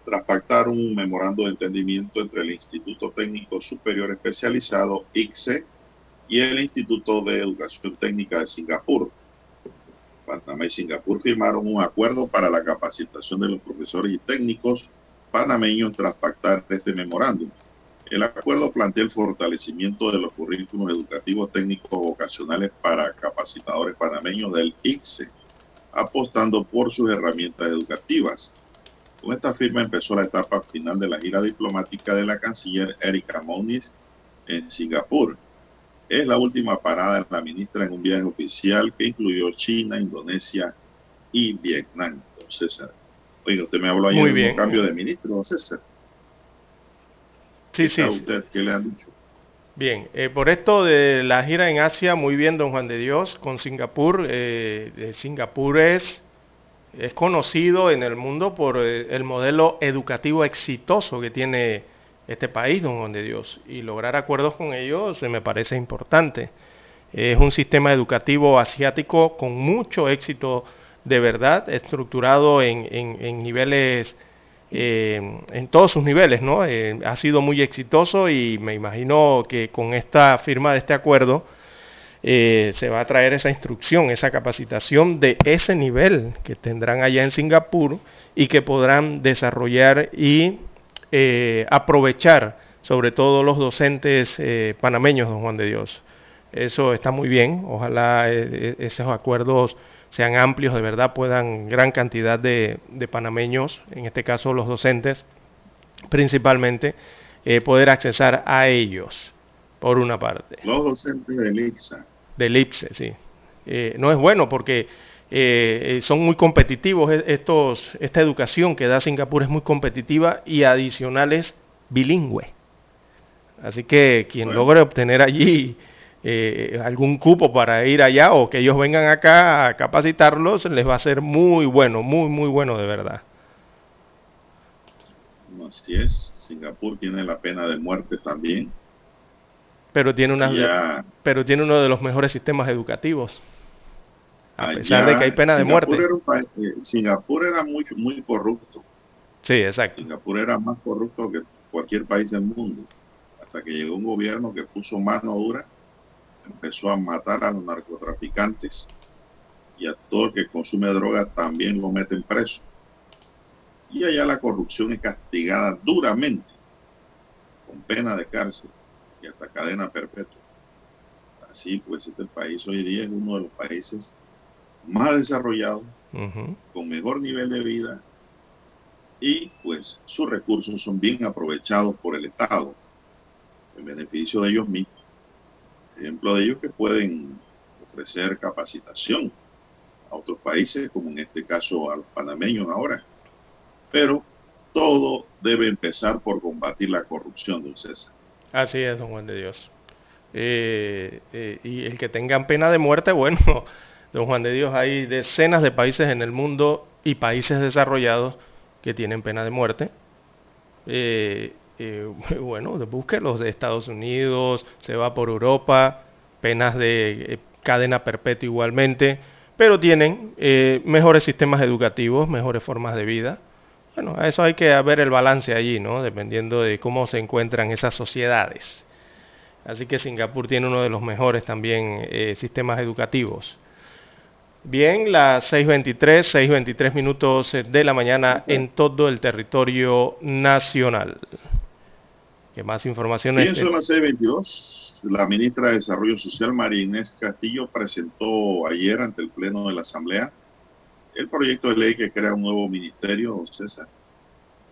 tras pactar un memorando de entendimiento entre el Instituto Técnico Superior Especializado, ICSE, y el Instituto de Educación Técnica de Singapur. Panamá y Singapur firmaron un acuerdo para la capacitación de los profesores y técnicos panameños tras pactar este memorándum. El acuerdo plantea el fortalecimiento de los currículos educativos técnicos vocacionales para capacitadores panameños del ICSE, apostando por sus herramientas educativas. Con esta firma empezó la etapa final de la gira diplomática de la canciller Erika Moniz en Singapur. Es la última parada de la ministra en un viaje oficial que incluyó China, Indonesia y Vietnam. Entonces, Oiga, usted me habló ayer de un cambio de ministro, César. Sí, sí. usted qué le han dicho? Bien, eh, por esto de la gira en Asia, muy bien, don Juan de Dios, con Singapur. Eh, Singapur es, es conocido en el mundo por eh, el modelo educativo exitoso que tiene este país, don Juan de Dios. Y lograr acuerdos con ellos me parece importante. Es un sistema educativo asiático con mucho éxito de verdad, estructurado en, en, niveles, eh, en todos sus niveles, ¿no? Eh, ha sido muy exitoso y me imagino que con esta firma de este acuerdo eh, se va a traer esa instrucción, esa capacitación de ese nivel que tendrán allá en Singapur y que podrán desarrollar y aprovechar sobre todo los docentes panameños, don Juan de Dios. Eso está muy bien, ojalá esos acuerdos sean amplios, de verdad puedan gran cantidad de, de panameños, en este caso los docentes principalmente, eh, poder accesar a ellos, por una parte. Los docentes del IPSA. Del IPSE, sí. Eh, no es bueno porque eh, son muy competitivos estos, esta educación que da Singapur es muy competitiva y adicional es bilingüe. Así que quien logre obtener allí eh, algún cupo para ir allá o que ellos vengan acá a capacitarlos, les va a ser muy bueno, muy, muy bueno de verdad. Así es, Singapur tiene la pena de muerte también. Pero tiene, una, pero tiene uno de los mejores sistemas educativos. A pesar de que hay pena de muerte. Eh, Singapur era muy, muy corrupto. Sí, exacto. Singapur era más corrupto que cualquier país del mundo. Hasta que llegó un gobierno que puso mano dura empezó a matar a los narcotraficantes y a todo el que consume drogas también lo meten preso. Y allá la corrupción es castigada duramente, con pena de cárcel y hasta cadena perpetua. Así pues, este país hoy día es uno de los países más desarrollados, con mejor nivel de vida y pues sus recursos son bien aprovechados por el Estado en beneficio de ellos mismos ejemplo de ellos que pueden ofrecer capacitación a otros países, como en este caso a los panameños ahora. Pero todo debe empezar por combatir la corrupción, don César. Así es, don Juan de Dios. Eh, eh, y el que tengan pena de muerte, bueno, don Juan de Dios, hay decenas de países en el mundo y países desarrollados que tienen pena de muerte. Eh, eh, bueno, busque los de Estados Unidos, se va por Europa, penas de eh, cadena perpetua igualmente, pero tienen eh, mejores sistemas educativos, mejores formas de vida. Bueno, a eso hay que ver el balance allí, ¿no? Dependiendo de cómo se encuentran esas sociedades. Así que Singapur tiene uno de los mejores también sistemas educativos. Bien, las 6.23, 6.23 minutos de la mañana en todo el territorio nacional. ¿Qué más información? Bien, son las 6.22. La ministra de Desarrollo Social, María Inés Castillo, presentó ayer ante el Pleno de la Asamblea el proyecto de ley que crea un nuevo ministerio, César,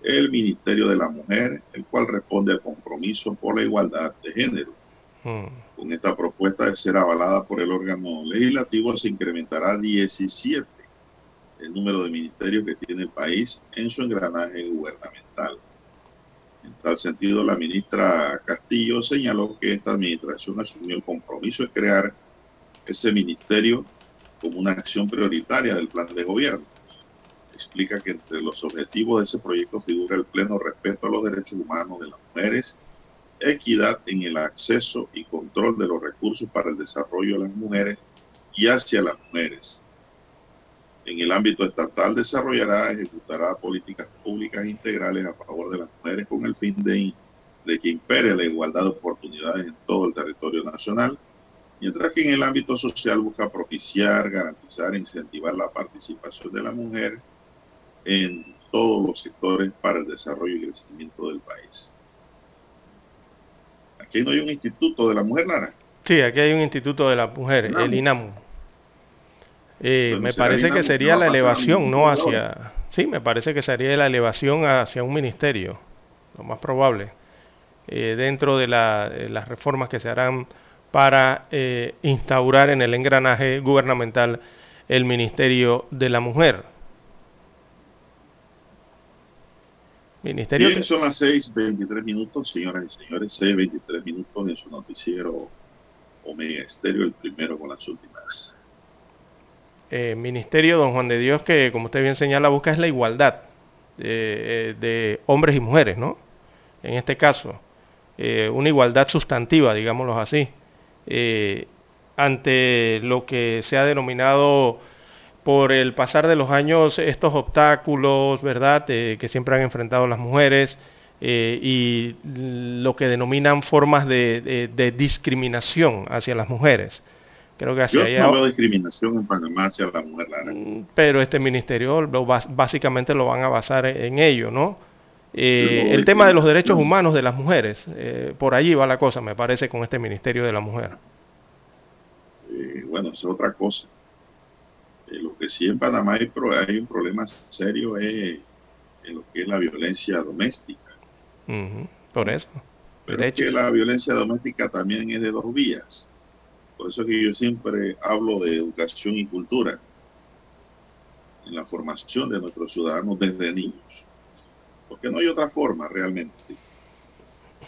el Ministerio de la Mujer, el cual responde al compromiso por la igualdad de género. Hmm. Con esta propuesta de ser avalada por el órgano legislativo se incrementará 17 el número de ministerios que tiene el país en su engranaje gubernamental. En tal sentido, la ministra Castillo señaló que esta administración asumió el compromiso de crear ese ministerio como una acción prioritaria del plan de gobierno. Explica que entre los objetivos de ese proyecto figura el pleno respeto a los derechos humanos de las mujeres, equidad en el acceso y control de los recursos para el desarrollo de las mujeres y hacia las mujeres, en el ámbito estatal desarrollará, ejecutará políticas públicas integrales a favor de las mujeres con el fin de, de que impere la igualdad de oportunidades en todo el territorio nacional, mientras que en el ámbito social busca propiciar, garantizar e incentivar la participación de la mujer en todos los sectores para el desarrollo y crecimiento del país. Aquí no hay un instituto de la mujer, Lara. Sí, aquí hay un instituto de la mujer, el INAMU. Eh, me parece que sería la elevación, no hacia... Sí, me parece que sería la elevación hacia un ministerio, lo más probable, eh, dentro de, las reformas que se harán para eh, instaurar en el engranaje gubernamental el Ministerio de la Mujer. Ministerio Bien, son las 6.23 minutos, señoras y señores, 6.23 minutos en su noticiero Omega Estéreo, el primero con las últimas. Eh, ministerio, don Juan de Dios, que como usted bien señala, busca es la igualdad eh, de hombres y mujeres, ¿no? En este caso, eh, una igualdad sustantiva, digámoslo así, ante lo que se ha denominado por el pasar de los años estos obstáculos, ¿verdad?, que siempre han enfrentado las mujeres y lo que denominan formas de discriminación hacia las mujeres. Creo que hacia Yo no veo discriminación en Panamá hacia la mujer. Mm, pero este ministerio básicamente lo van a basar en ello, ¿no? Eh, el tema de los derechos humanos de las mujeres, eh, por allí va la cosa, me parece, con este Ministerio de la Mujer. Eh, bueno, es otra cosa. Eh, lo que sí en Panamá hay, hay un problema serio es en lo que es la violencia doméstica. Por eso. Pero es que la violencia doméstica también es de dos vías. Por eso que yo siempre hablo de educación y cultura en la formación de nuestros ciudadanos desde niños. Porque no hay otra forma realmente.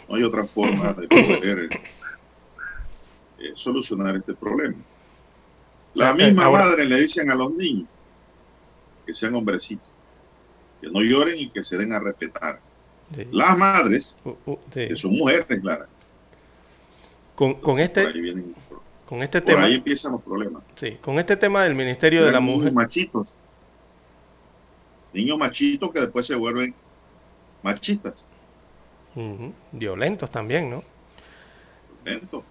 No hay otra forma de poder eh, solucionar este problema. La misma madre le dicen a los niños que sean hombrecitos, que no lloren y que se den a respetar. Las madres, uh, uh, que son mujeres, claro. Con, con este, con este tema. ahí empiezan los problemas. Sí, con este tema del Ministerio de la Mujer. Machitos. Niños machitos que después se vuelven machistas. Violentos también, ¿no? Violentos.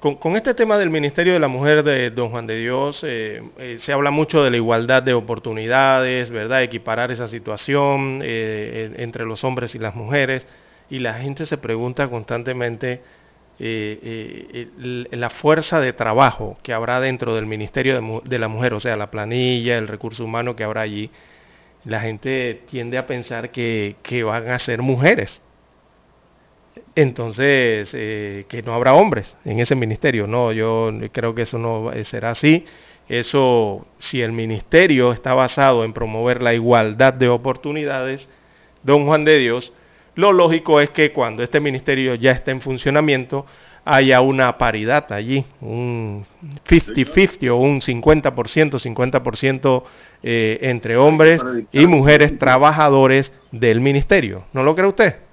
Con, este tema del Ministerio de la Mujer de Don Juan de Dios, eh, eh, se habla mucho de la igualdad de oportunidades, ¿verdad? Equiparar esa situación eh, entre los hombres y las mujeres. Y la gente se pregunta constantemente la fuerza de trabajo que habrá dentro del Ministerio de, la Mujer, o sea, la planilla, el recurso humano que habrá allí. La gente tiende a pensar que, que van a ser mujeres entonces eh, que no habrá hombres en ese ministerio. No, yo creo que eso no será así. Eso, si el ministerio está basado en promover la igualdad de oportunidades, don Juan de Dios, lo lógico es que cuando este ministerio ya esté en funcionamiento, haya una paridad allí, un 50-50 o un 50%, 50% eh, entre hombres y mujeres trabajadores del ministerio. ¿No lo cree usted?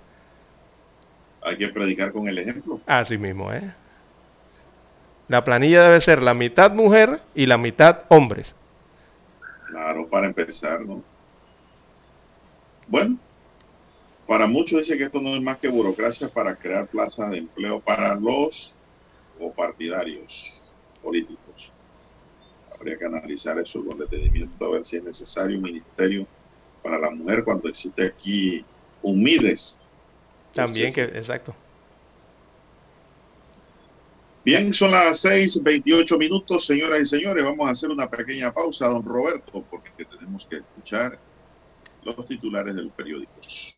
hay que predicar con el ejemplo. Así mismo, ¿eh? La planilla debe ser la mitad mujer y la mitad hombres. Claro, para empezar, ¿no? Bueno, para muchos dice que esto no es más que burocracia para crear plazas de empleo para los o partidarios políticos. Habría que analizar eso con detenimiento a ver si es necesario un ministerio para la mujer cuando existe aquí un MIDES también que, exacto. Bien, son las 6:28 minutos, señoras y señores. Vamos a hacer una pequeña pausa, don Roberto, porque tenemos que escuchar los titulares de los periódicos.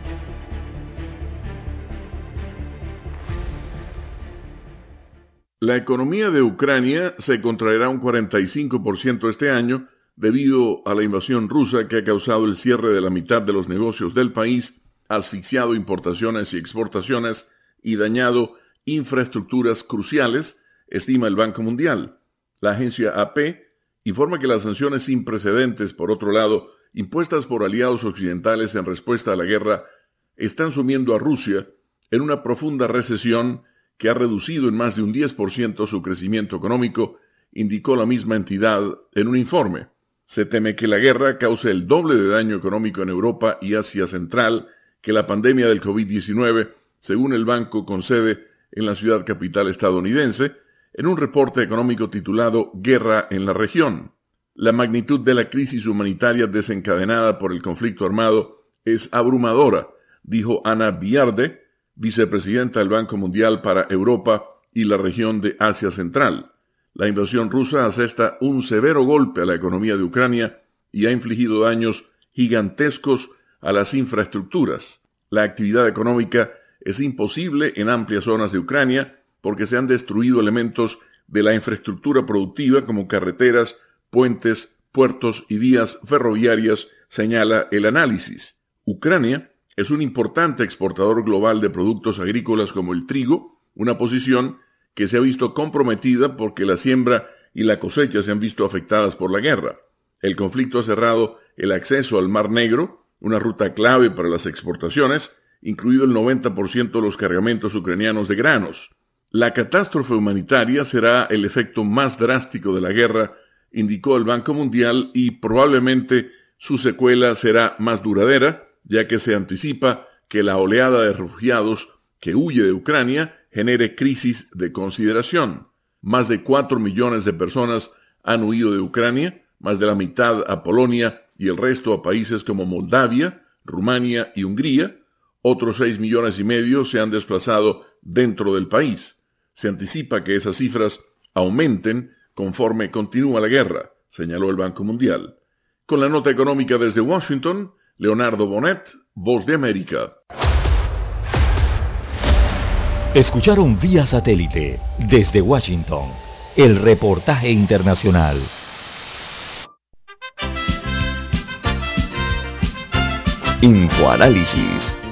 La economía de Ucrania se contraerá un 45% este año debido a la invasión rusa que ha causado el cierre de la mitad de los negocios del país, asfixiado importaciones y exportaciones y dañado infraestructuras cruciales, estima el Banco Mundial. La agencia AP informa que las sanciones sin precedentes, por otro lado, impuestas por aliados occidentales en respuesta a la guerra, están sumiendo a Rusia en una profunda recesión que ha reducido en más de un 10% su crecimiento económico, indicó la misma entidad en un informe. Se teme que la guerra cause el doble de daño económico en Europa y Asia Central que la pandemia del COVID-19, según el banco con sede en la ciudad capital estadounidense, en un reporte económico titulado Guerra en la región. La magnitud de la crisis humanitaria desencadenada por el conflicto armado es abrumadora, dijo Ana Biarde, vicepresidenta del Banco Mundial para Europa y la región de Asia Central. La invasión rusa asesta un severo golpe a la economía de Ucrania y ha infligido daños gigantescos a las infraestructuras. La actividad económica es imposible en amplias zonas de Ucrania porque se han destruido elementos de la infraestructura productiva como carreteras, puentes, puertos y vías ferroviarias, señala el análisis. Ucrania es un importante exportador global de productos agrícolas como el trigo, una posición que se ha visto comprometida porque la siembra y la cosecha se han visto afectadas por la guerra. El conflicto ha cerrado el acceso al Mar Negro, una ruta clave para las exportaciones, incluido el 90% de los cargamentos ucranianos de granos. La catástrofe humanitaria será el efecto más drástico de la guerra, indicó el Banco Mundial, y probablemente su secuela será más duradera, ya que se anticipa que la oleada de refugiados que huye de Ucrania genere crisis de consideración. Más de cuatro millones de personas han huido de Ucrania, más de la mitad a Polonia y el resto a países como Moldavia, Rumania y Hungría. Otros seis millones y medio se han desplazado dentro del país. Se anticipa que esas cifras aumenten conforme continúa la guerra, señaló el Banco Mundial. Con la nota económica desde Washington, Leonardo Bonet, Voz de América. Escucharon vía satélite desde Washington el reportaje internacional. Infoanálisis,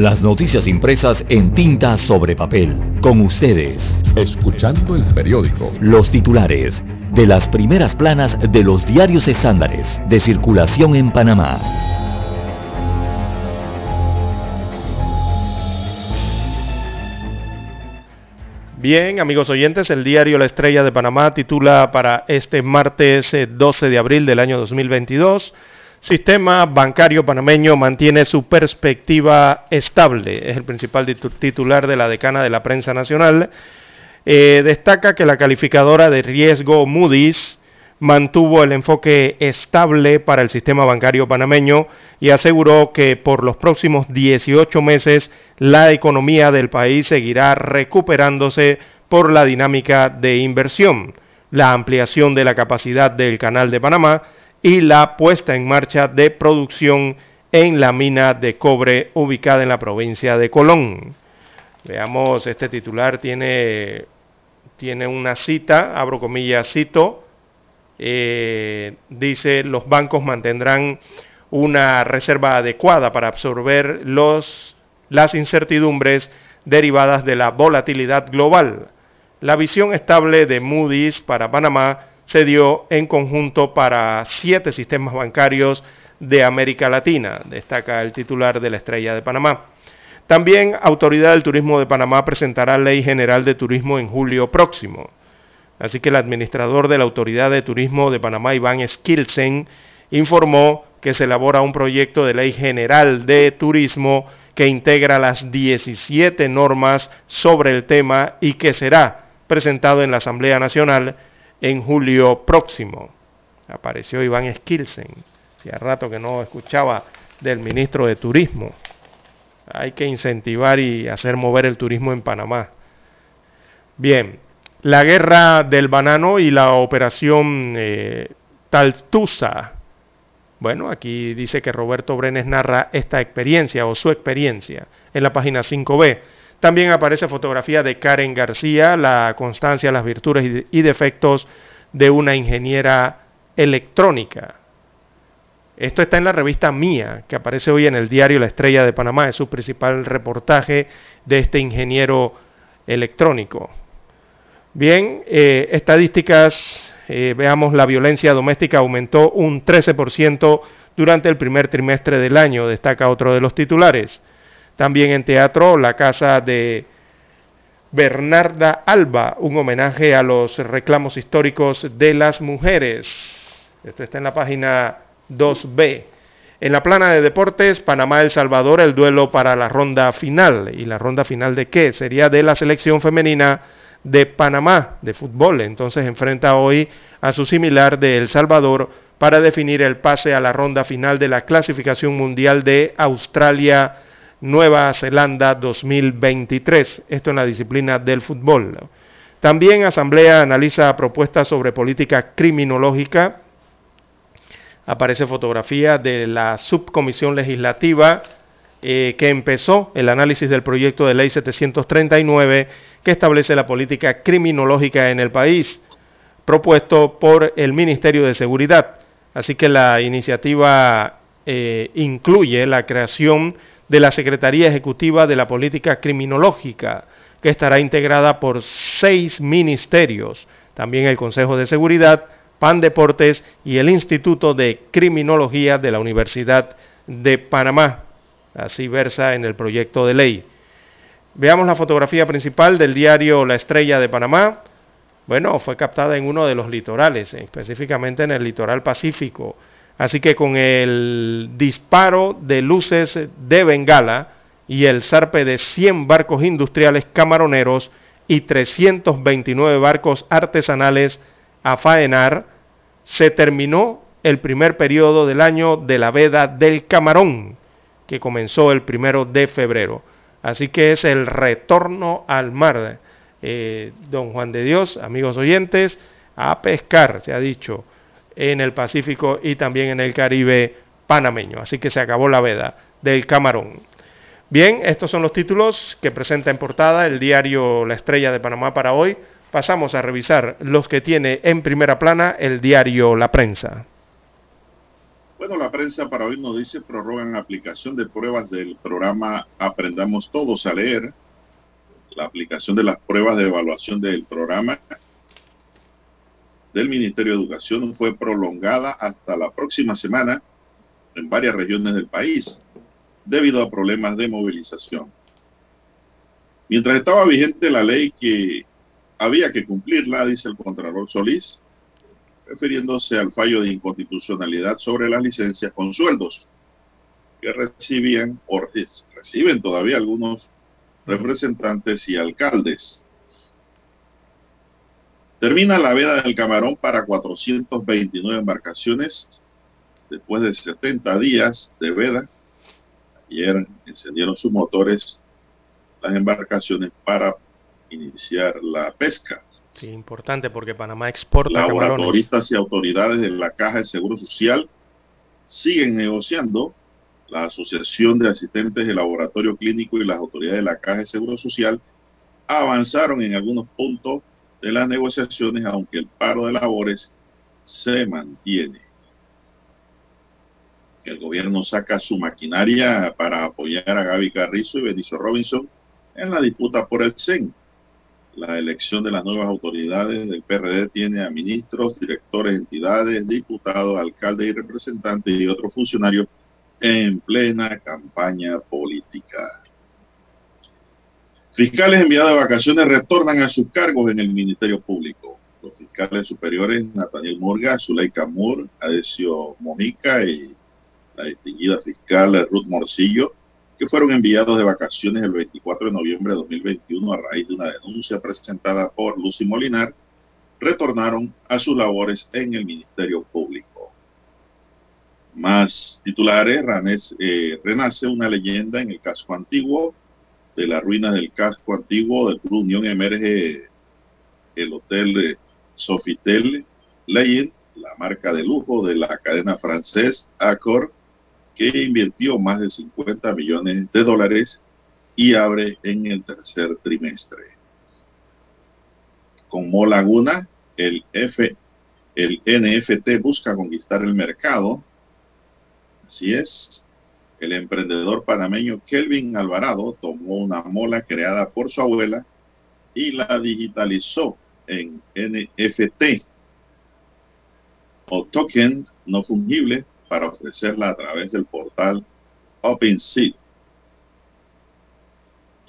Las noticias impresas en tinta sobre papel. Con ustedes. Escuchando el periódico. Los titulares de las primeras planas de los diarios estándares de circulación en Panamá. Bien, amigos oyentes, el diario La Estrella de Panamá titula para este martes eh, 12 de abril del año 2022, Sistema bancario panameño mantiene su perspectiva estable. Es el principal titu- titular de la decana de la prensa nacional. Eh, destaca que la calificadora de riesgo Moody's mantuvo el enfoque estable para el sistema bancario panameño y aseguró que por los próximos 18 meses la economía del país seguirá recuperándose por la dinámica de inversión, la ampliación de la capacidad del canal de Panamá y la puesta en marcha de producción en la mina de cobre ubicada en la provincia de Colón. Veamos, este titular tiene, tiene una cita, abro comillas, cito, eh, dice los bancos mantendrán una reserva adecuada para absorber los, las incertidumbres derivadas de la volatilidad global. La visión estable de Moody's para Panamá se dio en conjunto para siete sistemas bancarios de América Latina, destaca el titular de la Estrella de Panamá. También Autoridad del Turismo de Panamá presentará Ley General de Turismo en julio próximo. Así que el administrador de la Autoridad de Turismo de Panamá, Iván Skilsen, informó que se elabora un proyecto de ley general de turismo que integra las 17 normas sobre el tema y que será presentado en la Asamblea Nacional en julio próximo. Apareció Iván Skilsen. Hacía rato que no escuchaba del ministro de Turismo. Hay que incentivar y hacer mover el turismo en Panamá. Bien, la guerra del banano y la operación eh, Taltusa. Bueno, aquí dice que Roberto Brenes narra esta experiencia o su experiencia en la página 5B. También aparece fotografía de Karen García, la constancia, las virtudes y de- y defectos de una ingeniera electrónica. Esto está en la revista Mía, que aparece hoy en el diario La Estrella de Panamá. Es su principal reportaje de este ingeniero electrónico. Bien, eh, estadísticas, eh, veamos, la violencia doméstica aumentó un 13% durante el primer trimestre del año, destaca otro de los titulares. También en teatro, la casa de Bernarda Alba, un homenaje a los reclamos históricos de las mujeres. Esto está en la página 2B. En la plana de deportes, Panamá-El Salvador, el duelo para la ronda final. ¿Y la ronda final de qué? Sería de la selección femenina de Panamá de fútbol. Entonces enfrenta hoy a su similar de El Salvador para definir el pase a la ronda final de la clasificación mundial de Australia Nueva Zelanda 2023. Esto en la disciplina del fútbol. También Asamblea analiza propuestas sobre política criminológica. Aparece fotografía de la subcomisión legislativa eh, que empezó el análisis del proyecto de ley 739 que establece la política criminológica en el país, propuesto por el Ministerio de Seguridad. Así que la iniciativa eh, incluye la creación de la Secretaría Ejecutiva de la Política Criminológica, que estará integrada por seis ministerios, también el Consejo de Seguridad, PAN Deportes y el Instituto de Criminología de la Universidad de Panamá. Así versa en el proyecto de ley. Veamos la fotografía principal del diario La Estrella de Panamá. Bueno, fue captada en uno de los litorales, específicamente en el litoral pacífico. Así que con el disparo de luces de Bengala y el zarpe de 100 barcos industriales camaroneros y 329 barcos artesanales a faenar, se terminó el primer periodo del año de la veda del camarón, que comenzó el primero de febrero. Así que es el retorno al mar. Eh, don Juan de Dios, amigos oyentes, a pescar, se ha dicho, en el Pacífico y también en el Caribe panameño. Así que se acabó la veda del camarón. Bien, estos son los títulos que presenta en portada el diario La Estrella de Panamá para hoy. Pasamos a revisar los que tiene en primera plana el diario La Prensa. Bueno, la prensa para hoy nos dice prorrogan aplicación de pruebas del programa Aprendamos Todos a Leer. La aplicación de las pruebas de evaluación del programa del Ministerio de Educación fue prolongada hasta la próxima semana en varias regiones del país debido a problemas de movilización. Mientras estaba vigente la ley que había que cumplirla, dice el Contralor Solís, refiriéndose al fallo de inconstitucionalidad sobre las licencias con sueldos que recibían o reciben todavía algunos representantes y alcaldes. Termina la veda del camarón para 429 embarcaciones después de 70 días de veda. Ayer encendieron sus motores las embarcaciones para iniciar la pesca. Sí, importante porque Panamá exporta Laboratoristas y autoridades de la Caja de Seguro Social siguen negociando. La Asociación de Asistentes de Laboratorio Clínico y las autoridades de la Caja de Seguro Social avanzaron en algunos puntos de las negociaciones, aunque el paro de labores se mantiene. El gobierno saca su maquinaria para apoyar a Gaby Carrizo y Benicio Robinson en la disputa por el CEN la elección de las nuevas autoridades del PRD tiene a ministros, directores, entidades, diputados, alcaldes y representantes y otros funcionarios en plena campaña política. Fiscales enviados de vacaciones retornan a sus cargos en el Ministerio Público. Los fiscales superiores Nathaniel Morga, Zuleika Moore, Adesio Mojica y la distinguida fiscal Ruth Morcillo que fueron enviados de vacaciones el 24 de noviembre de 2021 a raíz de una denuncia presentada por Lucy Molinar, retornaron a sus labores en el Ministerio Público. Más titulares, eh, renace una leyenda en el casco antiguo. De las ruinas del casco antiguo del Club Unión emerge el Hotel Sofitel Legend, la marca de lujo de la cadena francés Accor, que invirtió más de 50 millones de dólares y abre en el tercer trimestre. Con Mo Laguna, el, F, el NFT busca conquistar el mercado. Así es. El emprendedor panameño Kelvin Alvarado tomó una mola creada por su abuela y la digitalizó en NFT o token no fungible para ofrecerla a través del portal OpenSea.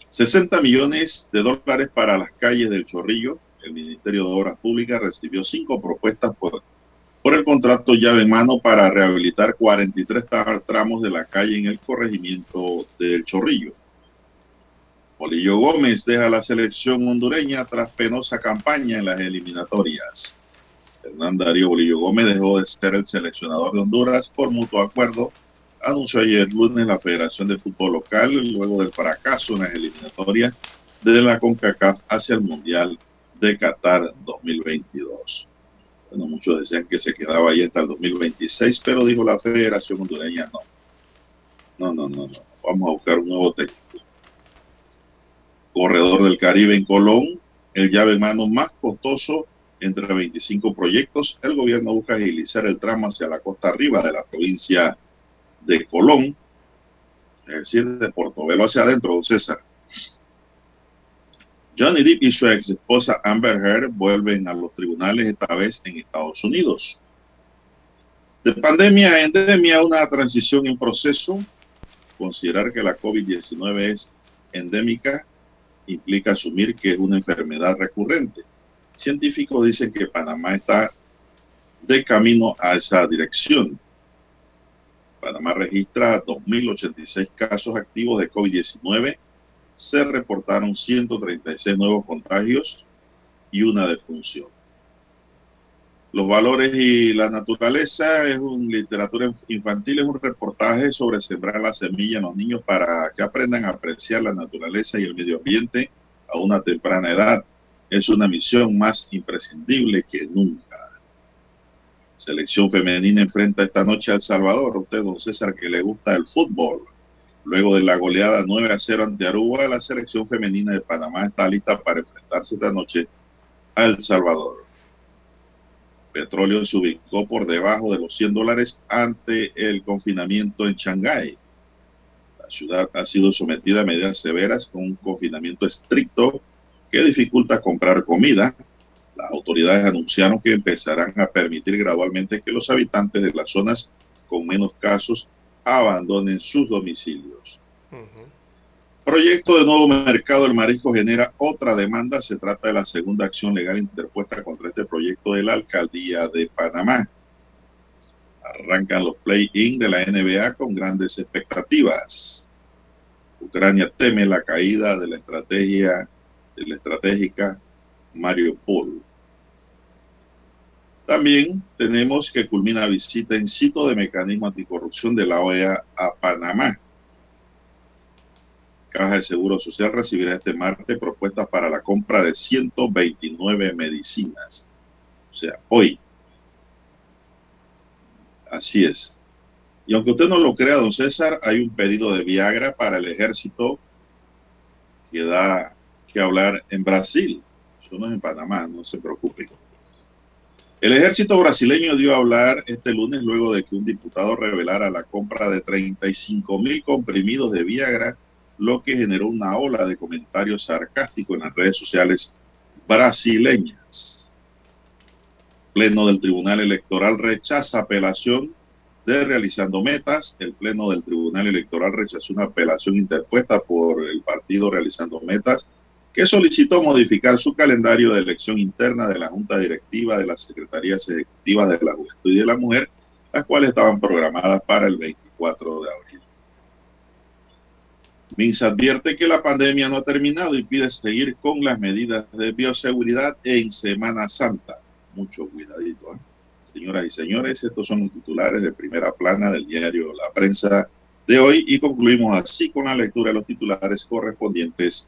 60 millones de dólares para las calles del Chorrillo. El Ministerio de Obras Públicas recibió cinco propuestas por, por el contrato llave en mano para rehabilitar 43 tramos de la calle en el corregimiento del Chorrillo. Bolillo Gómez deja la selección hondureña tras penosa campaña en las eliminatorias. Hernán Darío Bolillo Gómez dejó de ser el seleccionador de Honduras por mutuo acuerdo, anunció ayer lunes la Federación de Fútbol Local luego del fracaso en las eliminatorias de la CONCACAF hacia el Mundial de Qatar 2022. Bueno, muchos decían que se quedaba ahí hasta el 2026, pero dijo la Federación Hondureña no. No, no, no, no. Vamos a buscar un nuevo técnico. Corredor del Caribe en Colón, el llave mano más costoso entre 25 proyectos. El gobierno busca agilizar el tramo hacia la costa arriba de la provincia de Colón, es decir, de Portobelo hacia adentro, don César. Johnny Depp y su ex esposa Amber Heard vuelven a los tribunales, esta vez en Estados Unidos. De pandemia a endemia, una transición en proceso. Considerar que la COVID-19 es endémica implica asumir que es una enfermedad recurrente. Científicos dicen que Panamá está de camino a esa dirección. Panamá registra 2.086 casos activos de COVID-19 se reportaron 136 nuevos contagios y una defunción. Los valores y la naturaleza es un literatura infantil, es un reportaje sobre sembrar la semilla en los niños para que aprendan a apreciar la naturaleza y el medio ambiente a una temprana edad. Es una misión más imprescindible que nunca. Selección femenina enfrenta esta noche a El Salvador. Usted, don César, que le gusta el fútbol. Luego de la goleada 9 a 0 ante Aruba, la selección femenina de Panamá está lista para enfrentarse esta noche a El Salvador. Petróleo se ubicó por debajo de los 100 dólares ante el confinamiento en Shanghái. La ciudad ha sido sometida a medidas severas con un confinamiento estricto que dificulta comprar comida. Las autoridades anunciaron que empezarán a permitir gradualmente que los habitantes de las zonas con menos casos abandonen sus domicilios. Proyecto de nuevo mercado del marisco genera otra demanda. Se trata de la segunda acción legal interpuesta contra este proyecto de la alcaldía de Panamá. Arrancan los play-in de la NBA con grandes expectativas. Ucrania teme la caída de la estrategia de la estratégica Mario Polo. También tenemos que culmina visita en sitio de mecanismo anticorrupción de la OEA a Panamá. Caja de Seguro Social recibirá este martes propuestas para la compra de 129 medicinas. O sea, hoy. Así es. Y aunque usted no lo crea, don César, hay un pedido de Viagra para el ejército que da que hablar en Brasil. Eso no es en Panamá, no se preocupen. El ejército brasileño dio a hablar este lunes luego de que un diputado revelara la compra de 35 mil comprimidos de Viagra, lo que generó una ola de comentarios sarcásticos en las redes sociales brasileñas. Pleno del Tribunal Electoral rechaza apelación de realizando metas. El Pleno del Tribunal Electoral rechazó una apelación interpuesta por el partido realizando metas que solicitó modificar su calendario de elección interna de la Junta Directiva de las Secretarías Ejecutivas de la Juventud y de la Mujer, las cuales estaban programadas para el 24 de abril. MINS advierte que la pandemia no ha terminado y pide seguir con las medidas de bioseguridad en Semana Santa. Mucho cuidadito. ¿eh? Señoras y señores, estos son los titulares de primera plana del diario La Prensa de hoy y concluimos así con la lectura de los titulares correspondientes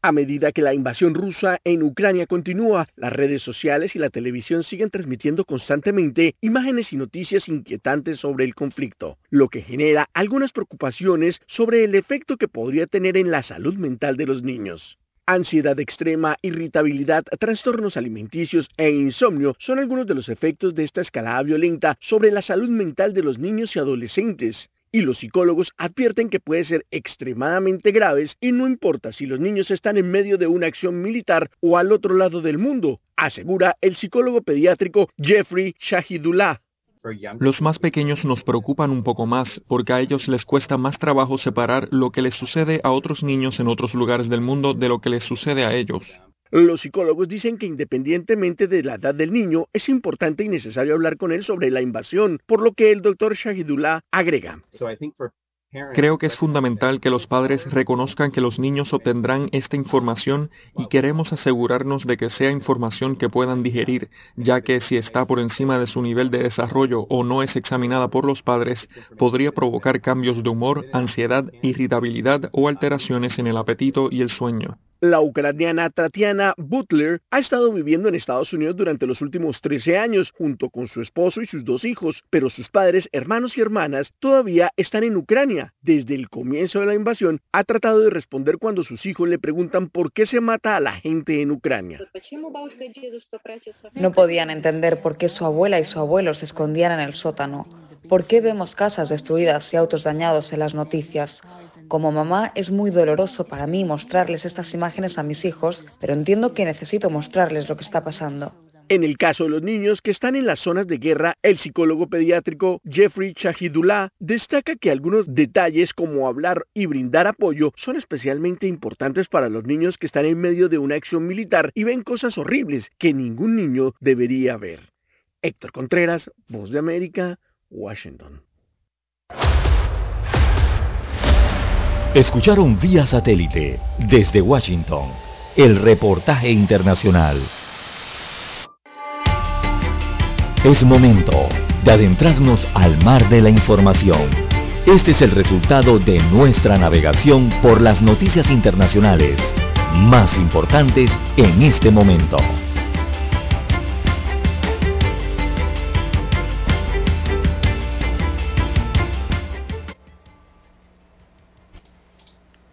A medida que la invasión rusa en Ucrania continúa, las redes sociales y la televisión siguen transmitiendo constantemente imágenes y noticias inquietantes sobre el conflicto, lo que genera algunas preocupaciones sobre el efecto que podría tener en la salud mental de los niños. Ansiedad extrema, irritabilidad, trastornos alimenticios e insomnio son algunos de los efectos de esta escalada violenta sobre la salud mental de los niños y adolescentes y los psicólogos advierten que puede ser extremadamente graves y no importa si los niños están en medio de una acción militar o al otro lado del mundo, asegura el psicólogo pediátrico Jeffrey Shahidullah. Los más pequeños nos preocupan un poco más porque a ellos les cuesta más trabajo separar lo que les sucede a otros niños en otros lugares del mundo de lo que les sucede a ellos. Los psicólogos dicen que independientemente de la edad del niño, es importante y necesario hablar con él sobre la invasión, por lo que el doctor Shahidullah agrega. Creo que es fundamental que los padres reconozcan que los niños obtendrán esta información y queremos asegurarnos de que sea información que puedan digerir, ya que si está por encima de su nivel de desarrollo o no es examinada por los padres, podría provocar cambios de humor, ansiedad, irritabilidad o alteraciones en el apetito y el sueño. La ucraniana Tatiana Butler ha estado viviendo en Estados Unidos durante los últimos 13 años junto con su esposo y sus dos hijos, pero sus padres, hermanos y hermanas todavía están en Ucrania. Desde el comienzo de la invasión ha tratado de responder cuando sus hijos le preguntan por qué se mata a la gente en Ucrania. No podían entender por qué su abuela y su abuelo se escondían en el sótano. ¿Por qué vemos casas destruidas y autos dañados en las noticias? Como mamá es muy doloroso para mí mostrarles estas imágenes a mis hijos, pero entiendo que necesito mostrarles lo que está pasando. En el caso de los niños que están en las zonas de guerra, el psicólogo pediátrico Jeffrey Shahidullah destaca que algunos detalles como hablar y brindar apoyo son especialmente importantes para los niños que están en medio de una acción militar y ven cosas horribles que ningún niño debería ver. Héctor Contreras, Voz de América, Washington. Escucharon vía satélite desde Washington el reportaje internacional. Es momento de adentrarnos al mar de la información. Este es el resultado de nuestra navegación por las noticias internacionales más importantes en este momento.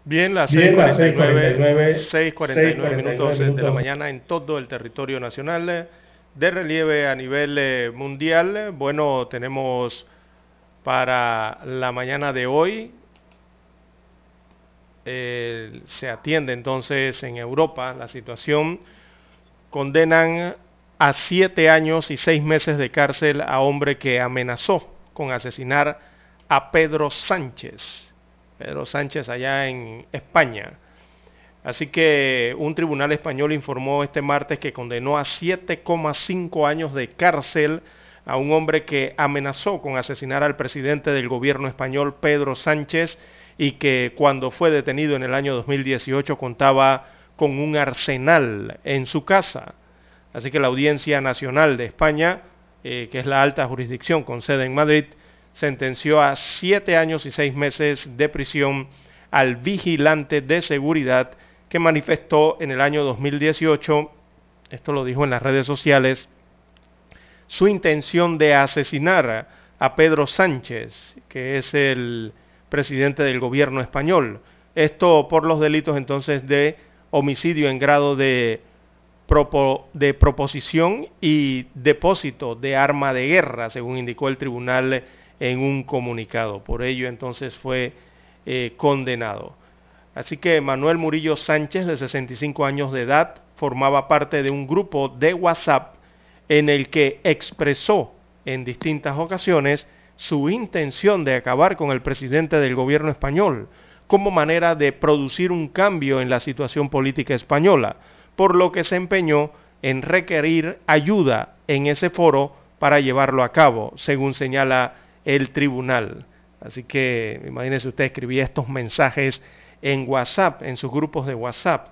Bien, las 6.49 6.49 minutos de la mañana en todo el territorio nacional de relieve a nivel eh, mundial. Bueno, tenemos para la mañana de hoy, eh, se atiende entonces en Europa la situación, condenan a siete años y seis meses de cárcel a hombre que amenazó con asesinar a Pedro Sánchez. Pedro Sánchez allá en España. Así que un tribunal español informó este martes que condenó a 7,5 años de cárcel a un hombre que amenazó con asesinar al presidente del gobierno español, Pedro Sánchez, y que cuando fue detenido en el año 2018 contaba con un arsenal en su casa. Así que la Audiencia Nacional de España, eh, que es la alta jurisdicción con sede en Madrid, sentenció a siete años y seis meses de prisión al vigilante de seguridad que manifestó en el año 2018, esto lo dijo en las redes sociales, su intención de asesinar a Pedro Sánchez, que es el presidente del gobierno español. Esto por los delitos entonces de homicidio en grado de, de proposición y depósito de arma de guerra, según indicó el tribunal en un comunicado. Por ello entonces fue eh, condenado. Así que Manuel Murillo Sánchez, de 65 años de edad, formaba parte de un grupo de WhatsApp en el que expresó en distintas ocasiones su intención de acabar con el presidente del gobierno español como manera de producir un cambio en la situación política española, por lo que se empeñó en requerir ayuda en ese foro para llevarlo a cabo, según señala el tribunal. Así que imagínense usted escribía estos mensajes en WhatsApp, en sus grupos de WhatsApp.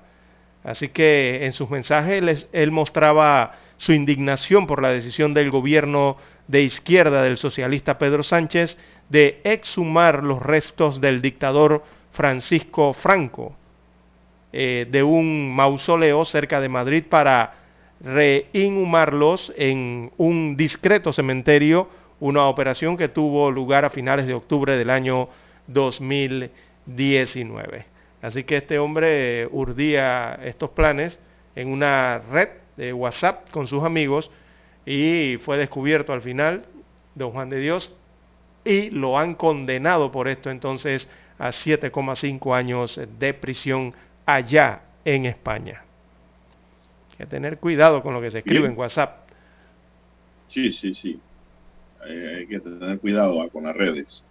Así que en sus mensajes él mostraba su indignación por la decisión del gobierno de izquierda del socialista Pedro Sánchez de exhumar los restos del dictador Francisco Franco eh, de un mausoleo cerca de Madrid para reinhumarlos en un discreto cementerio, una operación que tuvo lugar a finales de octubre del año 2019. Así que este hombre urdía estos planes en una red de WhatsApp con sus amigos y fue descubierto al final, don Juan de Dios, y lo han condenado por esto entonces a 7,5 años de prisión allá en España. Hay que tener cuidado con lo que se escribe en WhatsApp. Sí, sí, sí. Hay que tener cuidado con las redes.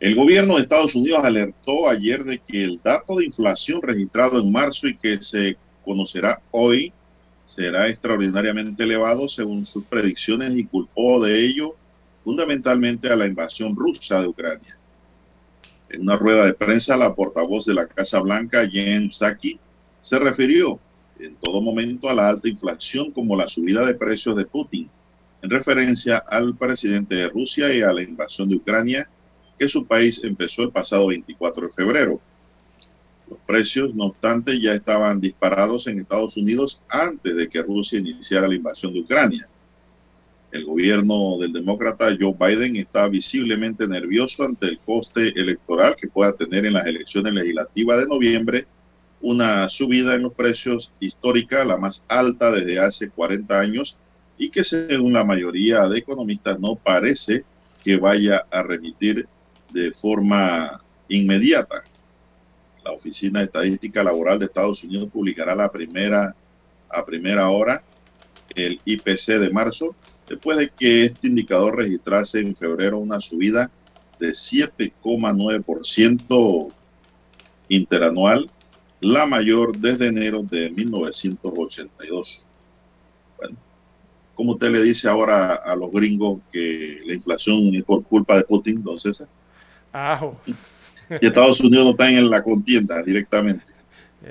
El gobierno de Estados Unidos alertó ayer de que el dato de inflación registrado en marzo y que se conocerá hoy será extraordinariamente elevado según sus predicciones y culpó de ello fundamentalmente a la invasión rusa de Ucrania. En una rueda de prensa, la portavoz de la Casa Blanca, Jen Psaki, se refirió en todo momento a la alta inflación como la subida de precios de Putin, en referencia al presidente de Rusia y a la invasión de Ucrania que su país empezó el pasado 24 de febrero. Los precios, no obstante, ya estaban disparados en Estados Unidos antes de que Rusia iniciara la invasión de Ucrania. El gobierno del demócrata Joe Biden está visiblemente nervioso ante el coste electoral que pueda tener en las elecciones legislativas de noviembre una subida en los precios histórica, la más alta desde hace 40 años, y que según la mayoría de economistas no parece que vaya a remitir de forma inmediata. La Oficina Estadística Laboral de Estados Unidos publicará la primera, a primera hora el IPC de marzo, después de que este indicador registrase en febrero una subida de 7,9% interanual, la mayor desde enero de 1982. Bueno, ¿cómo usted le dice ahora a los gringos que la inflación es por culpa de Putin, don César? Y Estados Unidos no está en la contienda directamente.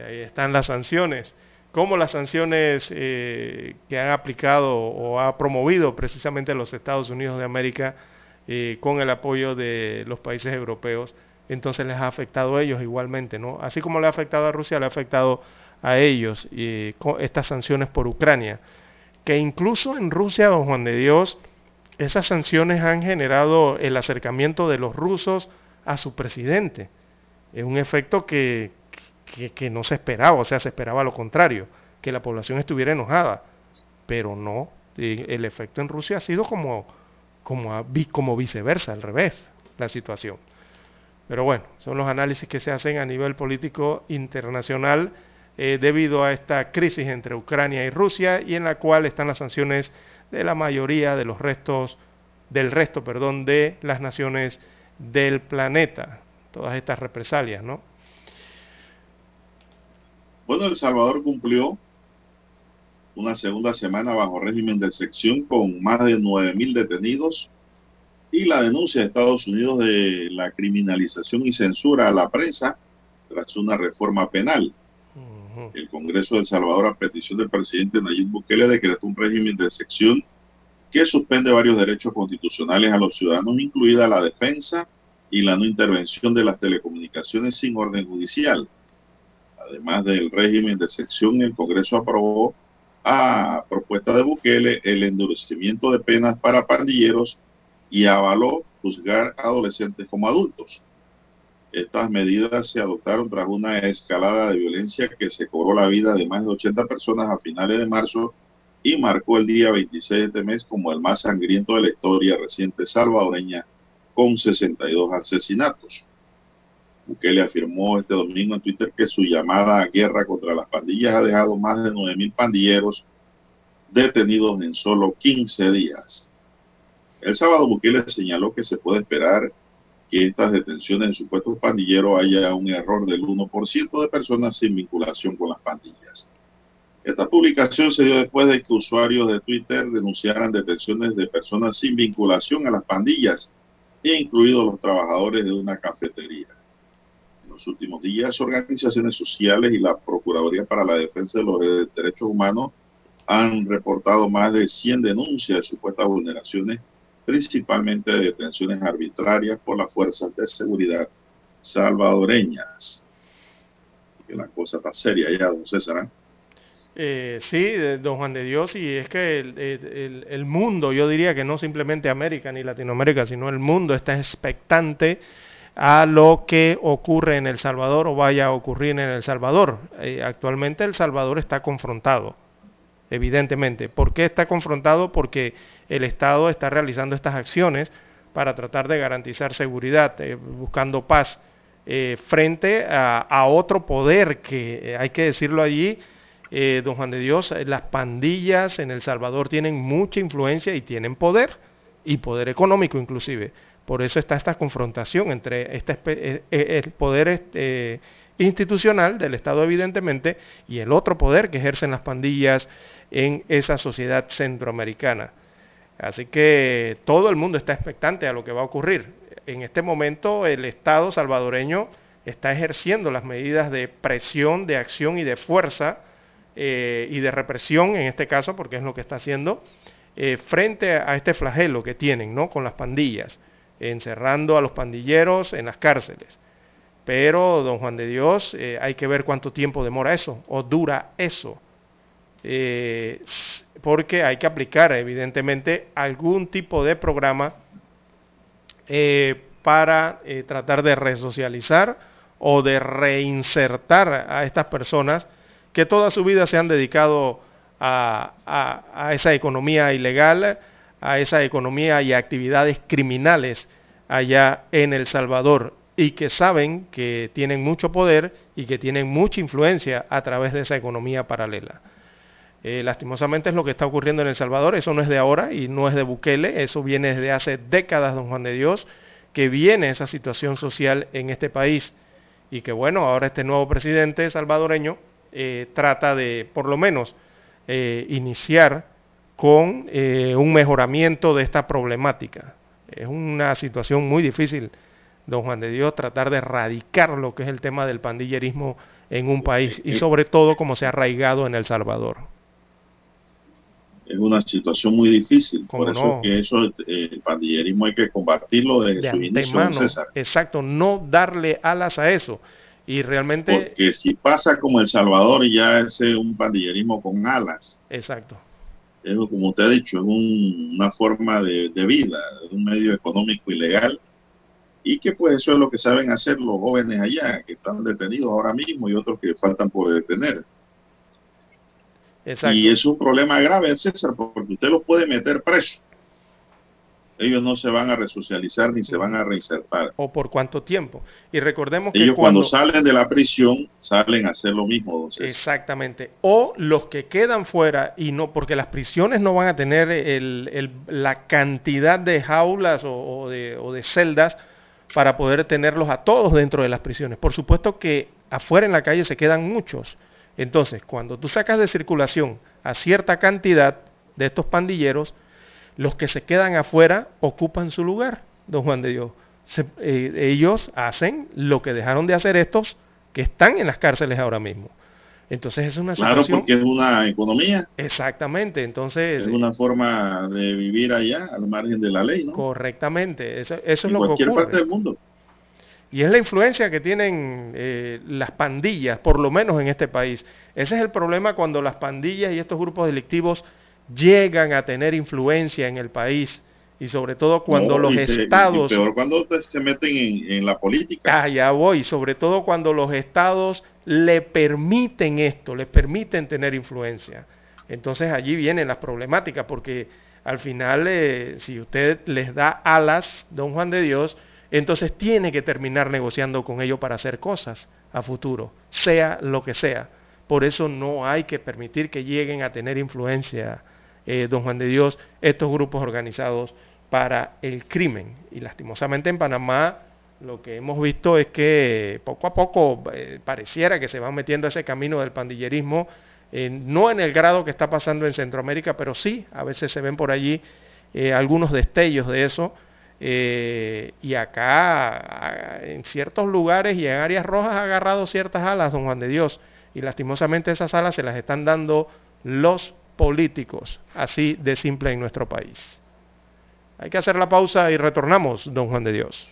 Ahí están las sanciones. ¿Cómo las sanciones eh, que han aplicado o ha promovido precisamente los Estados Unidos de América eh, con el apoyo de los países europeos, entonces les ha afectado a ellos igualmente, ¿no? Así como le ha afectado a Rusia, le ha afectado a ellos y con estas sanciones por Ucrania, que incluso en Rusia, don Juan de Dios, esas sanciones han generado el acercamiento de los rusos a su presidente. Es un efecto que, que, no se esperaba, o sea, se esperaba lo contrario, que la población estuviera enojada, pero no, el efecto en Rusia ha sido como, como, como viceversa, al revés, la situación. Pero bueno, son los análisis que se hacen a nivel político internacional eh, debido a esta crisis entre Ucrania y Rusia y en la cual están las sanciones de la mayoría de los restos, del resto, perdón, de las naciones del planeta, todas estas represalias, ¿no? Bueno, El Salvador cumplió una segunda semana bajo régimen de sección con más de 9.000 detenidos y la denuncia de Estados Unidos de la criminalización y censura a la prensa tras una reforma penal. El Congreso de El Salvador, a petición del presidente Nayib Bukele, decretó un régimen de sección que suspende varios derechos constitucionales a los ciudadanos, incluida la defensa y la no intervención de las telecomunicaciones sin orden judicial. Además del régimen de sección, el Congreso aprobó a propuesta de Bukele el endurecimiento de penas para pandilleros y avaló juzgar a adolescentes como adultos. Estas medidas se adoptaron tras una escalada de violencia que se cobró la vida de más de 80 personas a finales de marzo y marcó el día 26 de este mes como el más sangriento de la historia reciente salvadoreña, con 62 asesinatos. Bukele afirmó este domingo en Twitter que su llamada a guerra contra las pandillas ha dejado más de 9.000 pandilleros detenidos en solo 15 días. El sábado Bukele señaló que se puede esperar que estas detenciones de supuestos pandilleros haya un error del 1% de personas sin vinculación con las pandillas. Esta publicación se dio después de que usuarios de Twitter denunciaran detenciones de personas sin vinculación a las pandillas, incluidos los trabajadores de una cafetería. En los últimos días, organizaciones sociales y la Procuraduría para la Defensa de los Derechos Humanos han reportado más de 100 denuncias de supuestas vulneraciones, principalmente de detenciones arbitrarias por las fuerzas de seguridad salvadoreñas. Que cosa está seria ya, don César. ¿eh? Eh, sí, don Juan de Dios, y es que el, el, el, mundo, yo diría que no simplemente América ni Latinoamérica, sino el mundo está expectante a lo que ocurre en El Salvador o vaya a ocurrir en El Salvador. Eh, actualmente El Salvador está confrontado, evidentemente. ¿Por qué está confrontado? Porque el Estado está realizando estas acciones para tratar de garantizar seguridad, eh, buscando paz, eh, frente a, otro poder que, hay que decirlo allí, eh, don Juan de Dios, eh, las pandillas en El Salvador tienen mucha influencia y tienen poder, y poder económico inclusive. Por eso está esta confrontación entre este, eh, el poder este, institucional del Estado evidentemente y el otro poder que ejercen las pandillas en esa sociedad centroamericana. Así que todo el mundo está expectante a lo que va a ocurrir. En este momento el Estado salvadoreño está ejerciendo las medidas de presión, de acción y de fuerza eh, y de represión, en este caso, porque es lo que está haciendo, eh, frente a este flagelo que tienen ¿no? con las pandillas, encerrando a los pandilleros en las cárceles. Pero, don Juan de Dios, eh, hay que ver cuánto tiempo demora eso, o dura eso. Eh, porque hay que aplicar, evidentemente, algún tipo de programa eh, para tratar de resocializar o de reinsertar a estas personas que toda su vida se han dedicado a, a, esa economía ilegal, a esa economía y actividades criminales allá en El Salvador y que saben que tienen mucho poder y que tienen mucha influencia a través de esa economía paralela. Eh, lastimosamente es lo que está ocurriendo en El Salvador, eso no es de ahora y no es de Bukele, eso viene desde hace décadas, don Juan de Dios, que viene esa situación social en este país y que bueno, ahora este nuevo presidente salvadoreño eh, trata de por lo menos eh, iniciar con un mejoramiento de esta problemática. Es una situación muy difícil, don Juan de Dios, tratar de erradicar lo que es el tema del pandillerismo en un país y sobre todo como se ha arraigado en El Salvador. Es una situación muy difícil, por eso no? que eso, eh, el pandillerismo hay que combatirlo desde de su inicio, César. Exacto, no darle alas a eso. Y realmente... Porque si pasa como El Salvador, ya es un pandillerismo con alas. Exacto. Es, como usted ha dicho, es un, una forma de, de vida, es un medio económico ilegal y que pues eso es lo que saben hacer los jóvenes allá, que están detenidos ahora mismo y otros que faltan por detener. Exacto. Y es un problema grave, César, porque usted los puede meter preso. Ellos no se van a resocializar ni se van a reinsertar. ¿O por cuánto tiempo? Y recordemos que Ellos cuando, cuando salen de la prisión salen a hacer lo mismo. Entonces. Exactamente. O los que quedan fuera y no, porque las prisiones no van a tener el, el, la cantidad de jaulas o, o, de, o de celdas para poder tenerlos a todos dentro de las prisiones. Por supuesto que afuera en la calle se quedan muchos. Entonces, cuando tú sacas de circulación a cierta cantidad de estos pandilleros, los que se quedan afuera ocupan su lugar, don Juan de Dios. Eh, ellos hacen lo que dejaron de hacer estos que están en las cárceles ahora mismo. Entonces es una claro, situación... porque es una economía. Exactamente, entonces... Es una forma de vivir allá al margen de la ley, ¿no? Correctamente, eso, eso es lo que ocurre. En cualquier parte del mundo. Y es la influencia que tienen eh, las pandillas, por lo menos en este país. Ese es el problema cuando las pandillas y estos grupos delictivos llegan a tener influencia en el país y sobre todo cuando no, los se, estados... peor cuando se meten en, en, la política. Ah, ya voy, sobre todo cuando los estados le permiten esto, le permiten tener influencia. Entonces allí vienen las problemáticas, porque al final, eh, si usted les da alas, don Juan de Dios, entonces tiene que terminar negociando con ellos para hacer cosas a futuro, sea lo que sea. Por eso no hay que permitir que lleguen a tener influencia, eh, don Juan de Dios, estos grupos organizados para el crimen. Y lastimosamente en Panamá lo que hemos visto es que poco a poco eh, pareciera que se van metiendo ese camino del pandillerismo, eh, no en el grado que está pasando en Centroamérica, pero sí, a veces se ven por allí eh, algunos destellos de eso. y acá, en ciertos lugares y en áreas rojas, ha agarrado ciertas alas, don Juan de Dios. Y lastimosamente esas alas se las están dando los políticos, así de simple en nuestro país. Hay que hacer la pausa y retornamos, don Juan de Dios.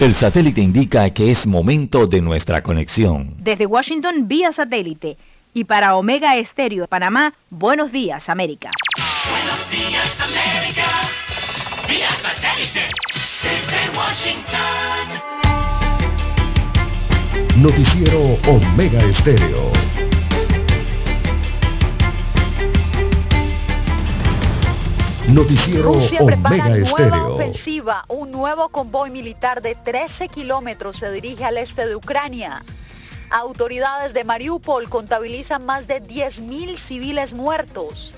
El satélite indica que es momento de nuestra conexión. Desde Washington vía satélite y para Omega Estéreo de Panamá, buenos días América. Buenos días Washington. Noticiero Omega Estéreo. Noticiero Rusia prepara Omega nueva Estéreo. ofensiva. Un nuevo convoy militar de 13 kilómetros se dirige al este de Ucrania. Autoridades de Mariupol contabilizan más de 10.000 civiles muertos.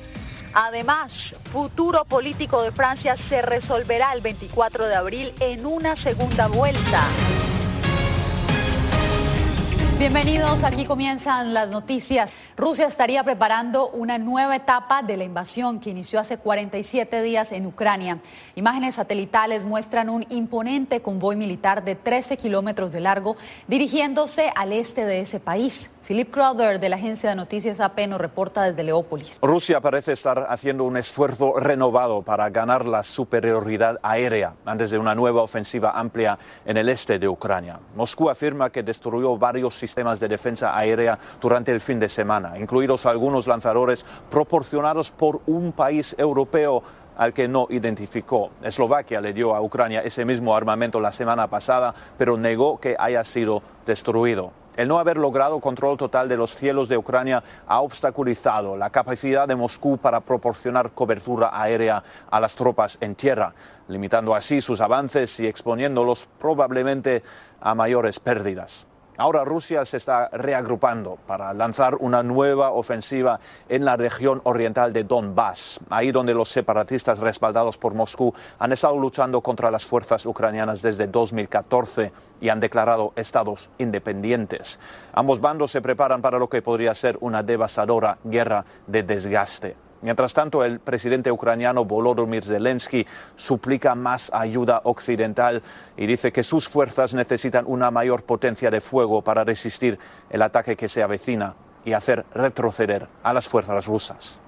Además, futuro político de Francia se resolverá el 24 de abril en una segunda vuelta. Bienvenidos, aquí comienzan las noticias. Rusia estaría preparando una nueva etapa de la invasión que inició hace 47 días en Ucrania. Imágenes satelitales muestran un imponente convoy militar de 13 kilómetros de largo dirigiéndose al este de ese país. Philip Crowder de la agencia de noticias AP nos reporta desde Leópolis. Rusia parece estar haciendo un esfuerzo renovado para ganar la superioridad aérea antes de una nueva ofensiva amplia en el este de Ucrania. Moscú afirma que destruyó varios sistemas de defensa aérea durante el fin de semana, incluidos algunos lanzadores proporcionados por un país europeo al que no identificó. Eslovaquia le dio a Ucrania ese mismo armamento la semana pasada, pero negó que haya sido destruido. El no haber logrado control total de los cielos de Ucrania ha obstaculizado la capacidad de Moscú para proporcionar cobertura aérea a las tropas en tierra, limitando así sus avances y exponiéndolos probablemente a mayores pérdidas. Ahora Rusia se está reagrupando para lanzar una nueva ofensiva en la región oriental de Donbass, ahí donde los separatistas respaldados por Moscú han estado luchando contra las fuerzas ucranianas desde 2014 y han declarado estados independientes. Ambos bandos se preparan para lo que podría ser una devastadora guerra de desgaste. Mientras tanto, el presidente ucraniano Volodymyr Zelensky suplica más ayuda occidental y dice que sus fuerzas necesitan una mayor potencia de fuego para resistir el ataque que se avecina y hacer retroceder a las fuerzas rusas.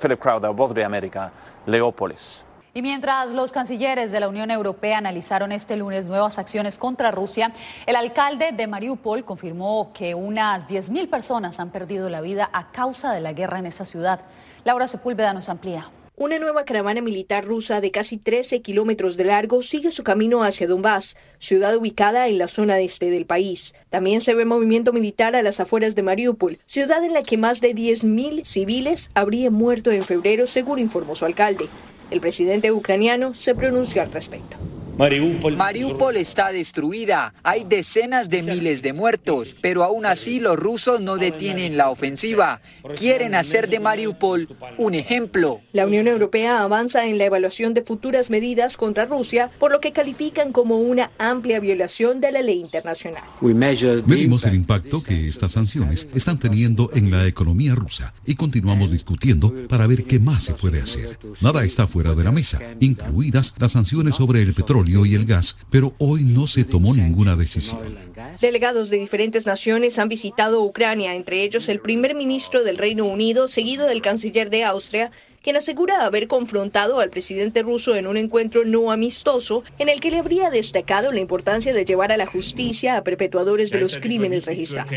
Philip Crowder, Voz de América, Leópolis. Y mientras los cancilleres de la Unión Europea analizaron este lunes nuevas acciones contra Rusia, el alcalde de Mariupol confirmó que unas 10.000 personas han perdido la vida a causa de la guerra en esa ciudad. Laura Sepúlveda nos amplía. Una nueva caravana militar rusa de casi 13 kilómetros de largo sigue su camino hacia Donbass, ciudad ubicada en la zona este del país. También se ve movimiento militar a las afueras de Mariupol, ciudad en la que más de 10.000 civiles habrían muerto en febrero, según informó su alcalde. El presidente ucraniano se pronunció al respecto. Mariupol. Está destruida, hay decenas de miles de muertos, pero aún así los rusos no detienen la ofensiva. Quieren hacer de Mariupol un ejemplo. La Unión Europea avanza en la evaluación de futuras medidas contra Rusia, por lo que califican como una amplia violación de la ley internacional. Medimos el impacto que estas sanciones están teniendo en la economía rusa y continuamos discutiendo para ver qué más se puede hacer. Nada está fuera de la mesa, incluidas las sanciones sobre el petróleo y el gas, pero hoy no se tomó ninguna decisión. Delegados de diferentes naciones han visitado Ucrania, entre ellos el primer ministro del Reino Unido, seguido del canciller de Austria, quien asegura haber confrontado al presidente ruso en un encuentro no amistoso en el que le habría destacado la importancia de llevar a la justicia a perpetuadores de los crímenes registrados.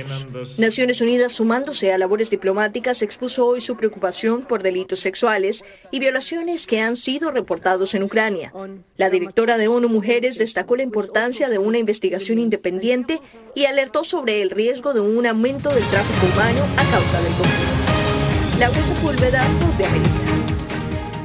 Naciones Unidas, sumándose a labores diplomáticas, expuso hoy su preocupación por delitos sexuales y violaciones que han sido reportados en Ucrania. La directora de ONU Mujeres destacó la importancia de una investigación independiente y alertó sobre el riesgo de un aumento del tráfico humano a causa del conflicto. Laura Sepúlveda, de América.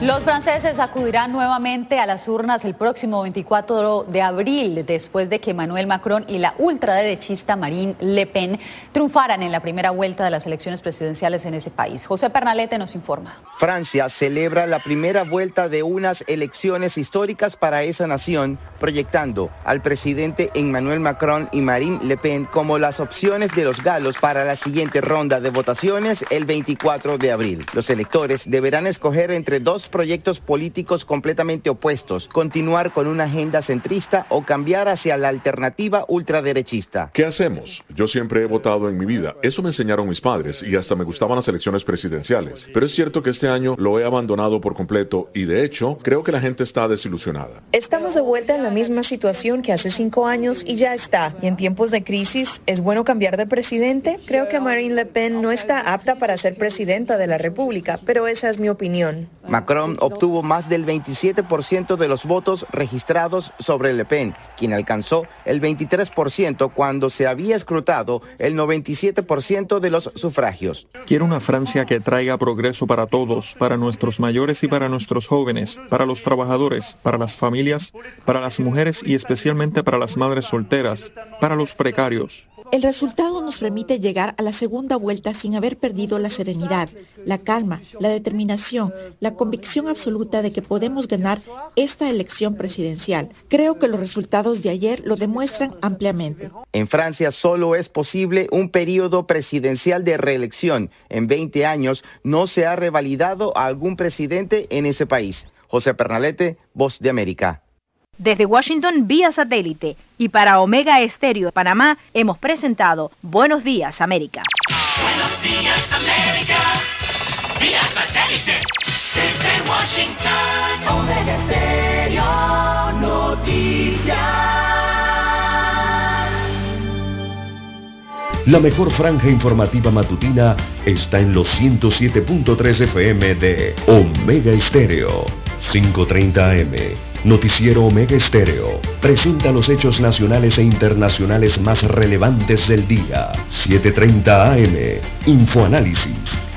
Los franceses acudirán nuevamente a las urnas el próximo 24 de abril, después de que Emmanuel Macron y la ultraderechista Marine Le Pen triunfaran en la primera vuelta de las elecciones presidenciales en ese país. José Pernalete nos informa. Francia celebra la primera vuelta de unas elecciones históricas para esa nación, proyectando al presidente Emmanuel Macron y Marine Le Pen como las opciones de los galos para la siguiente ronda de votaciones el 24 de abril. Los electores deberán escoger entre dos proyectos políticos completamente opuestos, continuar con una agenda centrista o cambiar hacia la alternativa ultraderechista. ¿Qué hacemos? Yo siempre he votado en mi vida. Eso me enseñaron mis padres y hasta me gustaban las elecciones presidenciales. Pero es cierto que este año lo he abandonado por completo y de hecho creo que la gente está desilusionada. Estamos de vuelta en la misma situación que hace cinco años y ya está. Y en tiempos de crisis, ¿es bueno cambiar de presidente? Creo que Marine Le Pen no está apta para ser presidenta de la República, pero esa es mi opinión. Macron obtuvo más del 27% de los votos registrados sobre Le Pen, quien alcanzó el 23% cuando se había escrutado el 97% de los sufragios. Quiero una Francia que traiga progreso para todos, para nuestros mayores y para nuestros jóvenes, para los trabajadores, para las familias, para las mujeres y especialmente para las madres solteras, para los precarios. El resultado nos permite llegar a la segunda vuelta sin haber perdido la serenidad, la calma, la determinación, la convicción absoluta de que podemos ganar esta elección presidencial. Creo que los resultados de ayer lo demuestran ampliamente. En Francia solo es posible un periodo presidencial de reelección. En 20 años no se ha revalidado a algún presidente en ese país. José Pernalete, Voz de América. Desde Washington vía satélite y para Omega Estéreo de Panamá hemos presentado Buenos Días América. Buenos días América, vía satélite, desde Washington, Omega Estéreo Noticias. La mejor franja informativa matutina está en los 107.3 FM de Omega Estéreo, 530 AM. Noticiero Omega Estéreo presenta los hechos nacionales e internacionales más relevantes del día. 7.30 AM. Infoanálisis.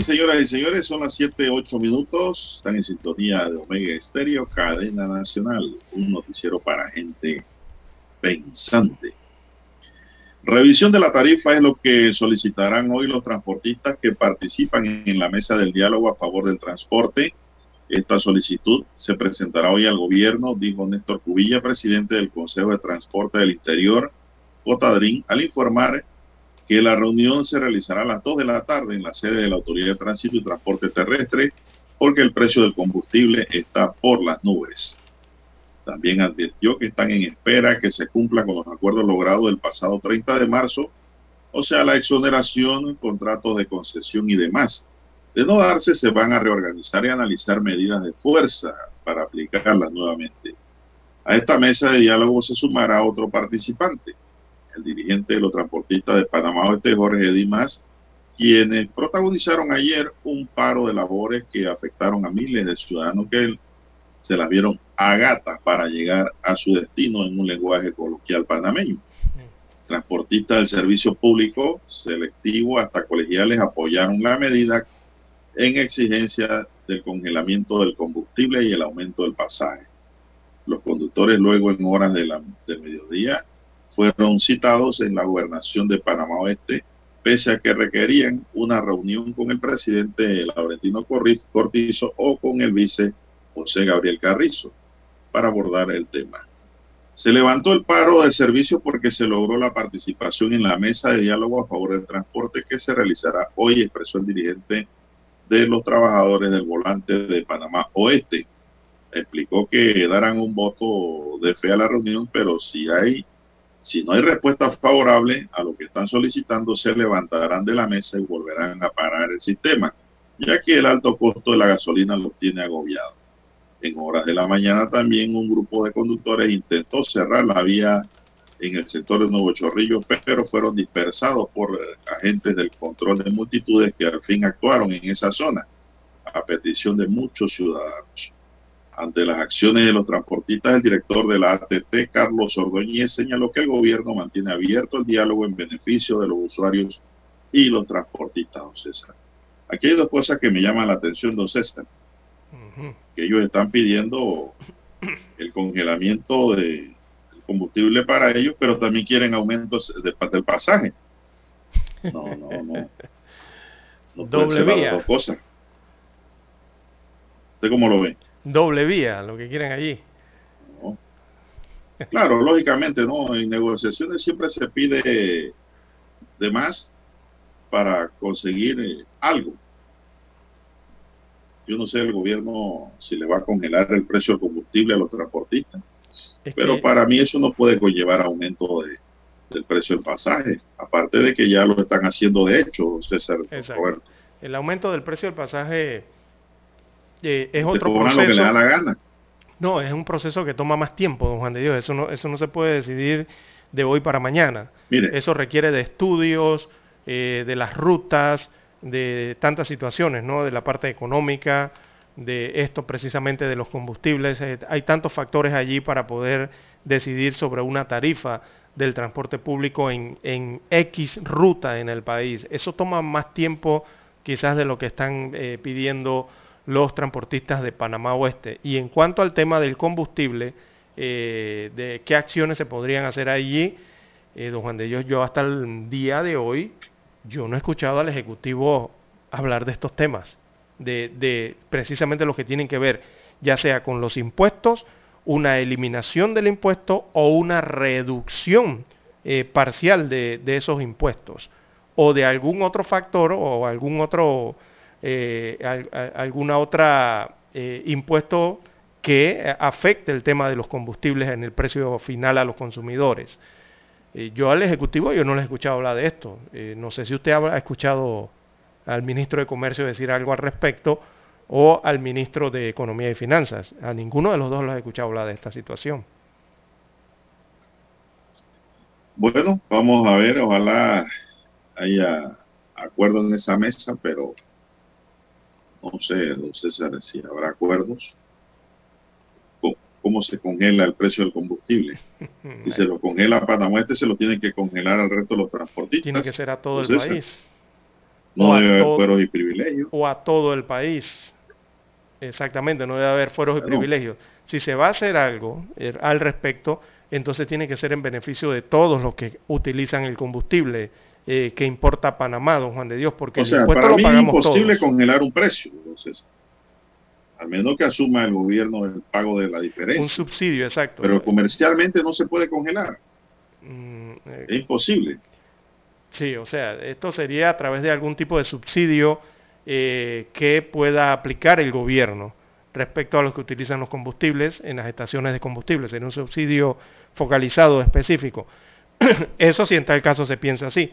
Bien, señoras y señores, son las 7, 8 minutos. Están en sintonía de Omega Estéreo, cadena nacional, un noticiero para gente pensante. Revisión de la tarifa es lo que solicitarán hoy los transportistas que participan en la mesa del diálogo a favor del transporte. Esta solicitud se presentará hoy al gobierno, dijo Néstor Cubilla, presidente del Consejo de Transporte del Interior, Cotadrín, al informar que la reunión se realizará a las 2 de la tarde en la sede de la Autoridad de Tránsito y Transporte Terrestre porque el precio del combustible está por las nubes. También advirtió que están en espera que se cumpla con los acuerdos logrados el pasado 30 de marzo, o sea, la exoneración, contratos de concesión y demás. De no darse, se van a reorganizar y analizar medidas de fuerza para aplicarlas nuevamente. A esta mesa de diálogo se sumará otro participante, el dirigente de los transportistas de Panamá Oeste, Jorge Dimas, quienes protagonizaron ayer un paro de labores que afectaron a miles de ciudadanos que se las vieron a gatas para llegar a su destino en un lenguaje coloquial panameño. Transportistas del servicio público, selectivo hasta colegiales apoyaron la medida en exigencia del congelamiento del combustible y el aumento del pasaje. Los conductores luego en horas de la, del mediodía fueron citados en la gobernación de Panamá Oeste, pese a que requerían una reunión con el presidente Laurentino Cortizo o con el vice José Gabriel Carrizo para abordar el tema. Se levantó el paro de servicio porque se logró la participación en la mesa de diálogo a favor del transporte que se realizará hoy, expresó el dirigente de los trabajadores del volante de Panamá Oeste. Explicó que darán un voto de fe a la reunión, pero si hay si no hay respuesta favorable a lo que están solicitando, se levantarán de la mesa y volverán a parar el sistema, ya que el alto costo de la gasolina los tiene agobiados. En horas de la mañana también un grupo de conductores intentó cerrar la vía en el sector de Nuevo Chorrillo, pero fueron dispersados por agentes del control de multitudes que al fin actuaron en esa zona a petición de muchos ciudadanos. Ante las acciones de los transportistas, el director de la ATT, Carlos Ordóñez, señaló que el gobierno mantiene abierto el diálogo en beneficio de los usuarios y los transportistas, don César. Aquí hay dos cosas que me llaman la atención, don César. Que ellos están pidiendo el congelamiento de combustible para ellos, pero también quieren aumentos de, del pasaje. No, no, no. No Doble vía. dos cosas. ¿Usted cómo lo ve? Doble vía, lo que quieren allí. No. Claro, lógicamente, ¿no? En negociaciones siempre se pide de más para conseguir eh, algo. Yo no sé el gobierno si le va a congelar el precio del combustible a los transportistas, Es pero que- para mí eso no puede conllevar aumento de, del precio del pasaje, aparte de que ya lo están haciendo de hecho, César. Exacto. Roberto. El aumento del precio del pasaje eh, es otro cobran lo que le proceso. da la gana. No, es un proceso que toma más tiempo, don Juan de Dios. Eso no, eso no se puede decidir de hoy para mañana. Mire. Eso requiere de estudios, eh, de las rutas, de tantas situaciones, ¿no? De la parte económica, de esto precisamente de los combustibles. Eh, hay tantos factores allí para poder decidir sobre una tarifa del transporte público en, en X ruta en el país. Eso toma más tiempo quizás de lo que están eh, pidiendo los transportistas de Panamá Oeste. Y en cuanto al tema del combustible, eh, de qué acciones se podrían hacer allí, eh, don Juan de Dios, yo hasta el día de hoy, yo no he escuchado al Ejecutivo hablar de estos temas, de, de precisamente los que tienen que ver, ya sea con los impuestos, una eliminación del impuesto o una reducción eh, parcial de, de esos impuestos, o de algún otro factor o algún otro, eh, alguna otra eh, impuesto que afecte el tema de los combustibles en el precio final a los consumidores. Eh, yo al Ejecutivo yo no le he escuchado hablar de esto. Eh, no sé si usted ha ha escuchado al ministro de Comercio decir algo al respecto o al ministro de Economía y Finanzas. A ninguno de los dos los he escuchado hablar de esta situación. Bueno, vamos a ver, ojalá haya acuerdo en esa mesa, pero no sé, don César, si habrá acuerdos. ¿Cómo, cómo se congela el precio del combustible? Si se lo congela a Panamá, este se lo tienen que congelar al resto de los transportistas. Tiene que ser a todo el César. país. No debe haber todo- fueros y privilegios. o a todo el país. Exactamente, no debe haber fueros y Claro. privilegios. Si se va a hacer algo eh, al respecto, entonces tiene que ser en beneficio de todos los que utilizan el combustible eh, que importa Panamá, don Juan de Dios, porque O el sea, impuesto para lo mí es imposible todos. congelar un precio, César. Al menos que asuma el gobierno el pago de la diferencia. Un subsidio, exacto. Pero comercialmente no se puede congelar. Mm, eh, Es imposible. Sí, o sea, esto sería a través de algún tipo de subsidio eh, que pueda aplicar el gobierno respecto a los que utilizan los combustibles en las estaciones de combustible. Sería un subsidio focalizado específico. Eso si en tal caso se piensa así.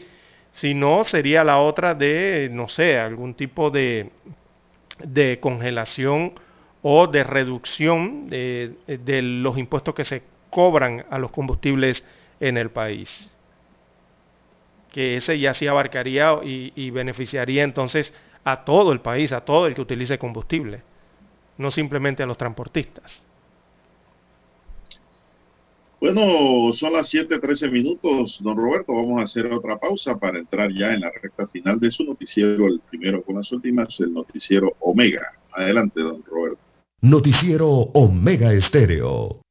Si no, sería la otra de, no sé, algún tipo de, de congelación o de reducción de, de los impuestos que se cobran a los combustibles en el país que ese ya sí abarcaría y, y beneficiaría entonces a todo el país, a todo el que utilice combustible, no simplemente a los transportistas. Bueno, son las 7:13 minutos, don Roberto. Vamos a hacer otra pausa para entrar ya en la recta final de su noticiero, el primero con las últimas, el noticiero Omega. Adelante, don Roberto. Noticiero Omega Estéreo.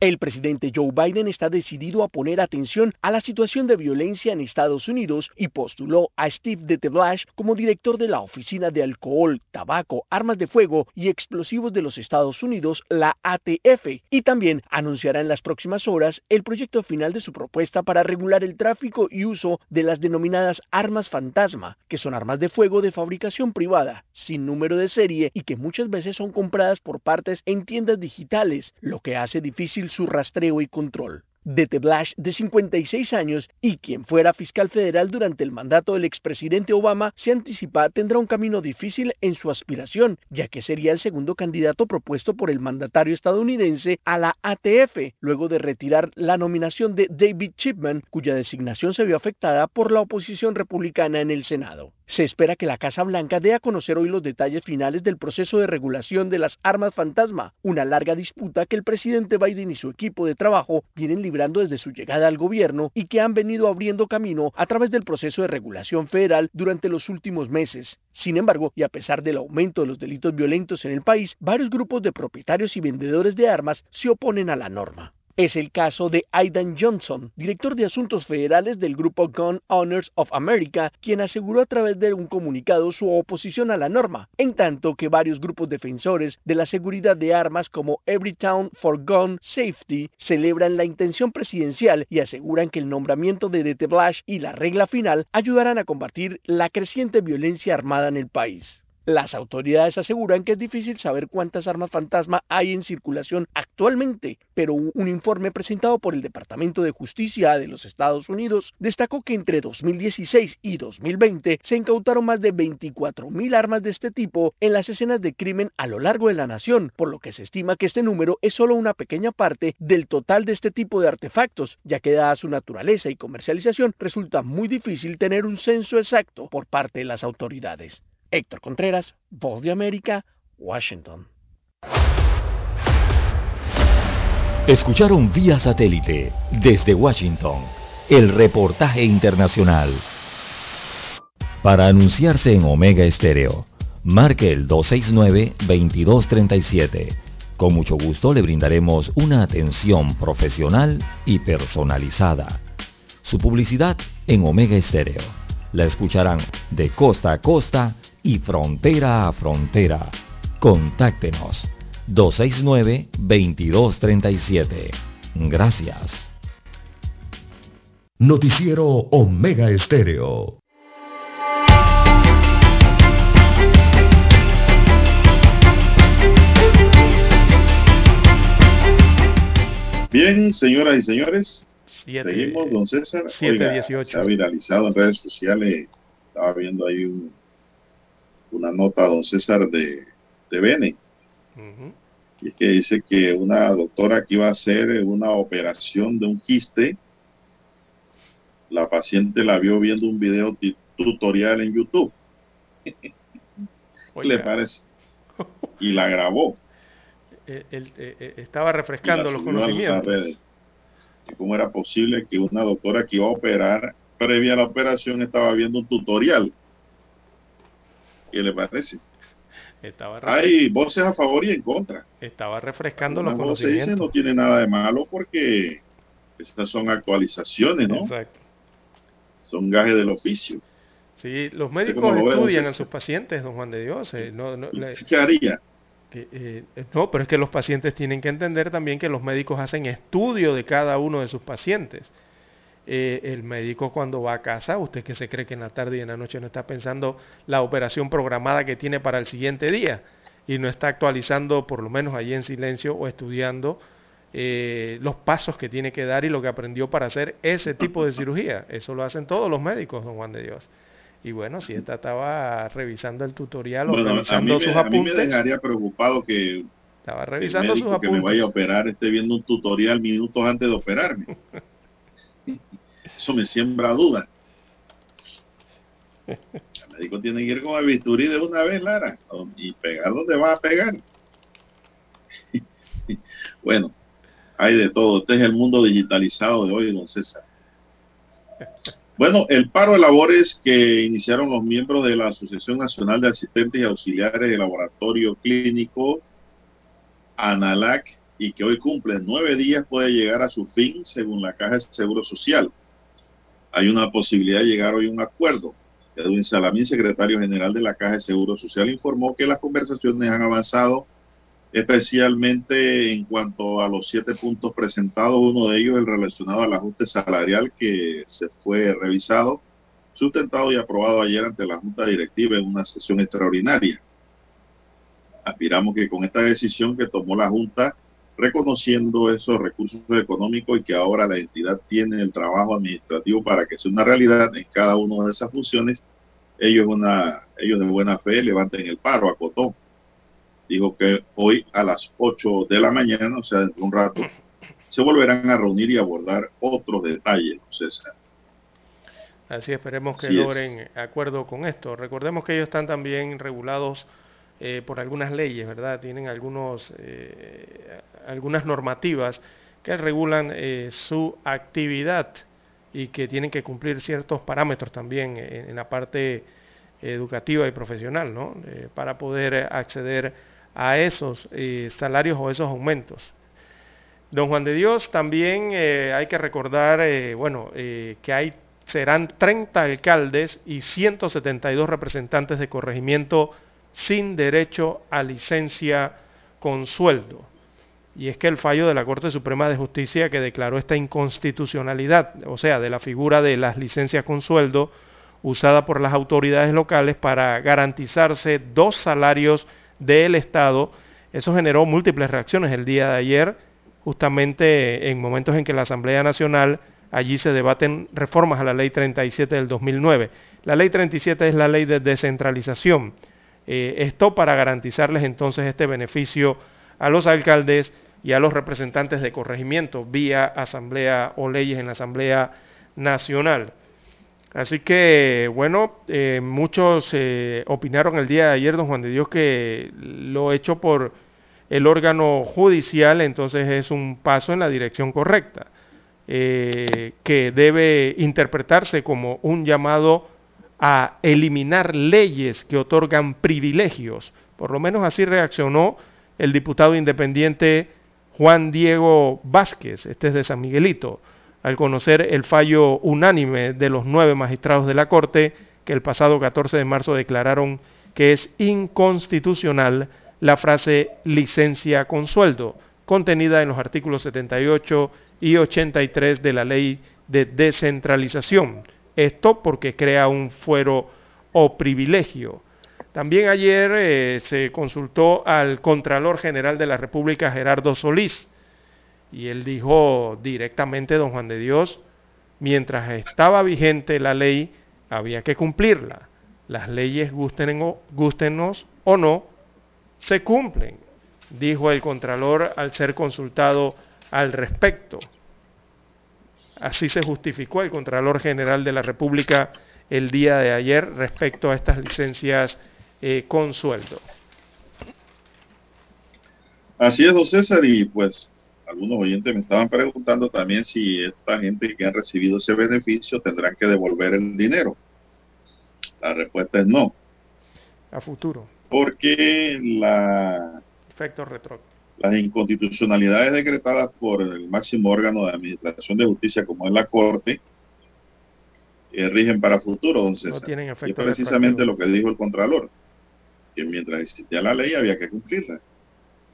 El presidente Joe Biden está decidido a poner atención a la situación de violencia en Estados Unidos y postuló a Steve DeTeblash como director de la Oficina de Alcohol, Tabaco, Armas de Fuego y Explosivos de los Estados Unidos, la ATF, y también anunciará en las próximas horas el proyecto final de su propuesta para regular el tráfico y uso de las denominadas armas fantasma, que son armas de fuego de fabricación privada, sin número de serie y que muchas veces son compradas por partes en tiendas digitales, lo que hace difícil su rastreo y control. Dete Blash, de 56 años y quien fuera fiscal federal durante el mandato del expresidente Obama, se anticipa tendrá un camino difícil en su aspiración, ya que sería el segundo candidato propuesto por el mandatario estadounidense a la ATF, luego de retirar la nominación de David Chipman, cuya designación se vio afectada por la oposición republicana en el Senado. Se espera que la Casa Blanca dé a conocer hoy los detalles finales del proceso de regulación de las armas fantasma, una larga disputa que el presidente Biden y su equipo de trabajo vienen librando desde su llegada al gobierno y que han venido abriendo camino a través del proceso de regulación federal durante los últimos meses. Sin embargo, y a pesar del aumento de los delitos violentos en el país, varios grupos de propietarios y vendedores de armas se oponen a la norma. Es el caso de Aidan Johnson, director de Asuntos Federales del grupo Gun Owners of America, quien aseguró a través de un comunicado su oposición a la norma, en tanto que varios grupos defensores de la seguridad de armas como Everytown for Gun Safety celebran la intención presidencial y aseguran que el nombramiento de Dete Blash y la regla final ayudarán a combatir la creciente violencia armada en el país. Las autoridades aseguran que es difícil saber cuántas armas fantasma hay en circulación actualmente, pero un informe presentado por el Departamento de Justicia de los Estados Unidos destacó que entre 2016 y 2020 se incautaron más de 24 mil armas de este tipo en las escenas de crimen a lo largo de la nación, por lo que se estima que este número es solo una pequeña parte del total de este tipo de artefactos, ya que dada su naturaleza y comercialización resulta muy difícil tener un censo exacto por parte de las autoridades. Héctor Contreras, Voz de América, Washington. Escucharon vía satélite desde Washington el reportaje internacional. Para anunciarse en Omega Estéreo, marque el 269-2237. Con mucho gusto le brindaremos una atención profesional y personalizada. Su publicidad en Omega Estéreo. La escucharán de costa a costa y frontera a frontera. Contáctenos 269-2237. Gracias. Noticiero Omega Estéreo. Bien, señoras y señores, Siete- seguimos, don César. siete, Oiga, dieciocho. Se ha viralizado en redes sociales, estaba viendo ahí un- una nota, don César, de, de Bene, y es que dice que una doctora que iba a hacer una operación de un quiste, la paciente la vio viendo un video tutorial en YouTube. ¿Qué le parece? Y la grabó. Eh, él, eh, eh, estaba refrescando los a conocimientos. Y cómo era posible que una doctora que iba a operar, previa a la operación, estaba viendo un tutorial. ¿Qué le parece? Estaba, Hay voces a favor y en contra. estaba refrescando los Algunas voces dicen conocimientos. no tiene nada de malo porque estas son actualizaciones, ¿no? Exacto. Son gajes del oficio. Sí, los médicos estudian César? sus pacientes, don Juan de Dios. eh, no, no, ¿Qué haría? que, eh, no, pero es que los pacientes tienen que entender también que los médicos hacen estudio de cada uno de sus pacientes. Eh, el médico cuando va a casa, usted que se cree que en la tarde y en la noche no está pensando la operación programada que tiene para el siguiente día y no está actualizando, por lo menos allí en silencio o estudiando eh, los pasos que tiene que dar y lo que aprendió para hacer ese tipo de cirugía. Eso lo hacen todos los médicos, don Juan de Dios. Y bueno, si esta estaba revisando el tutorial o Bueno, revisando sus me, a mí me apuntes, dejaría preocupado que estaba el revisando sus médico que me vaya a apuntes. operar esté viendo un tutorial minutos antes de operarme. Eso me siembra dudas. El médico tiene que ir con el bisturí de una vez, Lara, y pegar donde va a pegar. bueno, hay de todo. Este es el mundo digitalizado de hoy, don César. Bueno, el paro de labores que iniciaron los miembros de la Asociación Nacional de Asistentes y Auxiliares de Laboratorio Clínico, ANALAC, y que hoy cumple nueve días, puede llegar a su fin según la Caja de Seguro Social. Hay una posibilidad de llegar hoy a un acuerdo. Edwin Salamín, secretario general de la Caja de Seguro Social, informó que las conversaciones han avanzado especialmente en cuanto a los siete puntos presentados, uno de ellos el relacionado al ajuste salarial que se fue revisado, sustentado y aprobado ayer ante la Junta Directiva en una sesión extraordinaria. Aspiramos que con esta decisión que tomó la Junta, reconociendo esos recursos económicos y que ahora la entidad tiene el trabajo administrativo para que sea una realidad en cada una de esas funciones, ellos, una, ellos de buena fe levanten el paro, acotó dijo que hoy a las 8 de la mañana, o sea, dentro de un rato, se volverán a reunir y abordar otros detalles, César. Así esperemos que logren acuerdo con esto. Recordemos que ellos están también regulados eh, por algunas leyes, ¿verdad? Tienen algunos, eh, algunas normativas que regulan eh, su actividad y que tienen que cumplir ciertos parámetros también en, en la parte educativa y profesional, ¿no? para poder acceder a esos salarios o esos aumentos. Don Juan de Dios, también hay que recordar, bueno, que hay, serán 30 alcaldes y 172 representantes de corregimiento sin derecho a licencia con sueldo. Y es que el fallo de la Corte Suprema de Justicia que declaró esta inconstitucionalidad, o sea, de la figura de las licencias con sueldo usada por las autoridades locales para garantizarse dos salarios del Estado. Eso generó múltiples reacciones el día de ayer, justamente en momentos en que la Asamblea Nacional allí se debaten reformas a la Ley 37 del 2009. La Ley 37 es la ley de descentralización. Eh, esto para garantizarles entonces este beneficio a los alcaldes y a los representantes de corregimiento vía asamblea o leyes en la Asamblea Nacional. Así que, bueno, eh, muchos eh, opinaron el día de ayer, don Juan de Dios, que lo hecho por el órgano judicial entonces es un paso en la dirección correcta, que debe interpretarse como un llamado a eliminar leyes que otorgan privilegios. Por lo menos así reaccionó el diputado independiente Juan Diego Vázquez, este es de San Miguelito al conocer el fallo unánime de los nueve magistrados de la Corte que el pasado 14 de marzo declararon que es inconstitucional la frase licencia con sueldo, contenida en los artículos 78 y 83 de la ley de descentralización. Esto porque crea un fuero o privilegio. También ayer eh, se consultó al Contralor General de la República, Gerardo Solís, y él dijo directamente, don Juan de Dios, mientras estaba vigente la ley, había que cumplirla. Las leyes, gustenos o no, se cumplen, dijo el Contralor al ser consultado al respecto. Así se justificó el Contralor General de la República el día de ayer respecto a estas licencias eh, con sueldo. Así es, don César, y pues algunos oyentes me estaban preguntando también si esta gente que ha recibido ese beneficio tendrán que devolver el dinero. La respuesta es no. A futuro. Porque la, Efecto retro. Las inconstitucionalidades decretadas por el máximo órgano de administración de justicia, como es la Corte, eh, rigen para futuro, entonces. No tienen efecto y precisamente lo que dijo el Contralor, que mientras existía la ley había que cumplirla.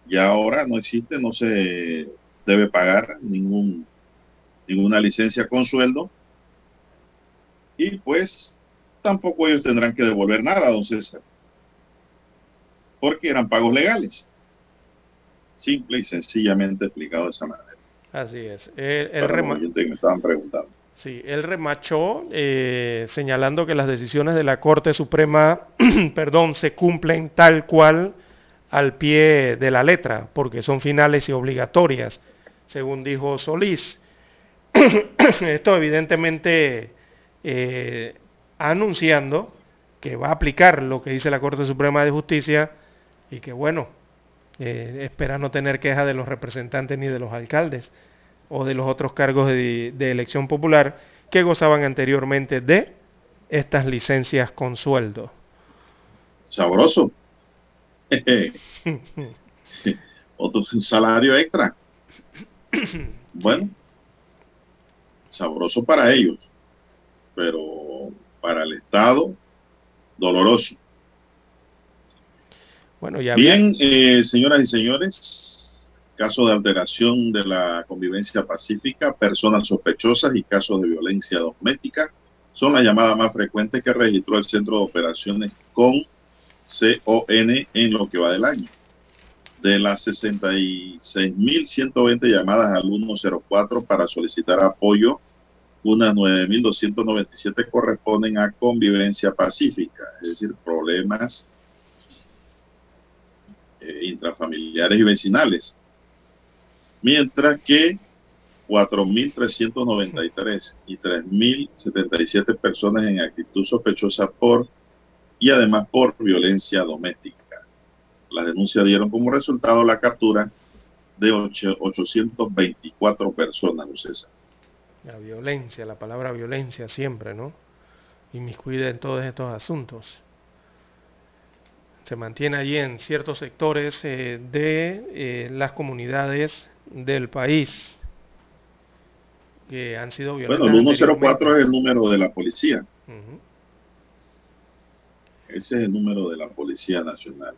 Y ahora no existe, no se debe pagar ningún, ninguna licencia con sueldo. Y pues tampoco ellos tendrán que devolver nada, don César. Porque eran pagos legales. Simple y sencillamente explicado de esa manera. Así es. El, el que me estaban preguntando. Sí, él remachó eh, señalando que las decisiones de la Corte Suprema, perdón, se cumplen tal cual al pie de la letra, porque son finales y obligatorias según dijo Solís. Esto evidentemente eh, anunciando que va a aplicar lo que dice la Corte Suprema de Justicia y que bueno, Eh, espera no tener queja de los representantes ni de los alcaldes o de los otros cargos de, de elección popular que gozaban anteriormente de estas licencias con sueldo. Sabroso. Otro salario extra. Bueno, sabroso para ellos, pero para el Estado, doloroso. Bueno, ya Bien, eh, señoras y señores, caso de alteración de la convivencia pacífica, personas sospechosas y casos de violencia doméstica son las llamadas más frecuentes que registró el Centro de Operaciones con CON en lo que va del año. De las 66.120 llamadas al 104 para solicitar apoyo, unas 9.297 corresponden a convivencia pacífica, es decir, problemas eh, intrafamiliares y vecinales. Mientras que 4.393 y 3.077 personas en actitud sospechosa por y además por violencia doméstica. Las denuncias dieron como resultado la captura de 8, 824 personas, César. La violencia, la palabra violencia siempre, ¿no? Inmiscuida en todos estos asuntos. Se mantiene allí en ciertos sectores eh, de eh, las comunidades del país que han sido violentadas. Bueno, el 104 es el número de la policía. Uh -huh. Ese es el número de la Policía Nacional.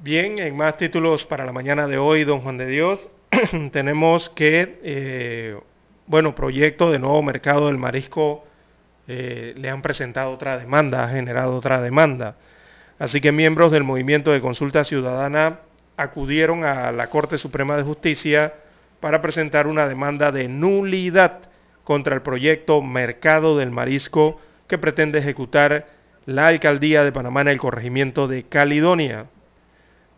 Bien, en más títulos para la mañana de hoy, don Juan de Dios, tenemos que, eh, bueno, proyecto de nuevo mercado del marisco eh, le han presentado otra demanda, ha generado otra demanda. Así que miembros del movimiento de consulta ciudadana acudieron a la Corte Suprema de Justicia para presentar una demanda de nulidad contra el proyecto Mercado del Marisco que pretende ejecutar la alcaldía de Panamá en el corregimiento de Caledonia.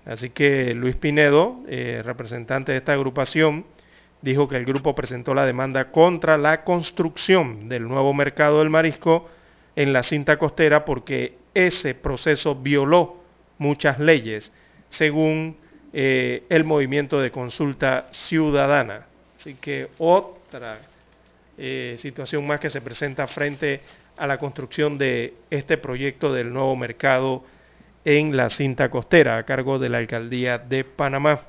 Así que Luis Pinedo, eh, representante de esta agrupación, dijo que el grupo presentó la demanda contra la construcción del nuevo mercado del marisco en la cinta costera porque ese proceso violó muchas leyes, según eh, el movimiento de consulta ciudadana. Así que otra eh, situación más que se presenta frente a la construcción de este proyecto del nuevo mercado en la cinta costera a cargo de la alcaldía de Panamá.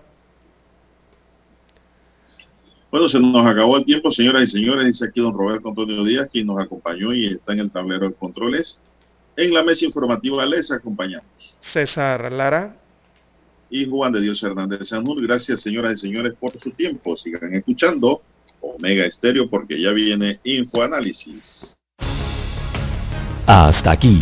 Bueno, se nos acabó el tiempo, señoras y señores. Dice aquí don Roberto Antonio Díaz, quien nos acompañó y está en el tablero de controles. En la mesa informativa les acompañamos. César Lara. Y Juan de Dios Hernández Sanur. Gracias, señoras y señores, por su tiempo. Sigan escuchando Omega Estéreo porque ya viene Infoanálisis. Hasta aquí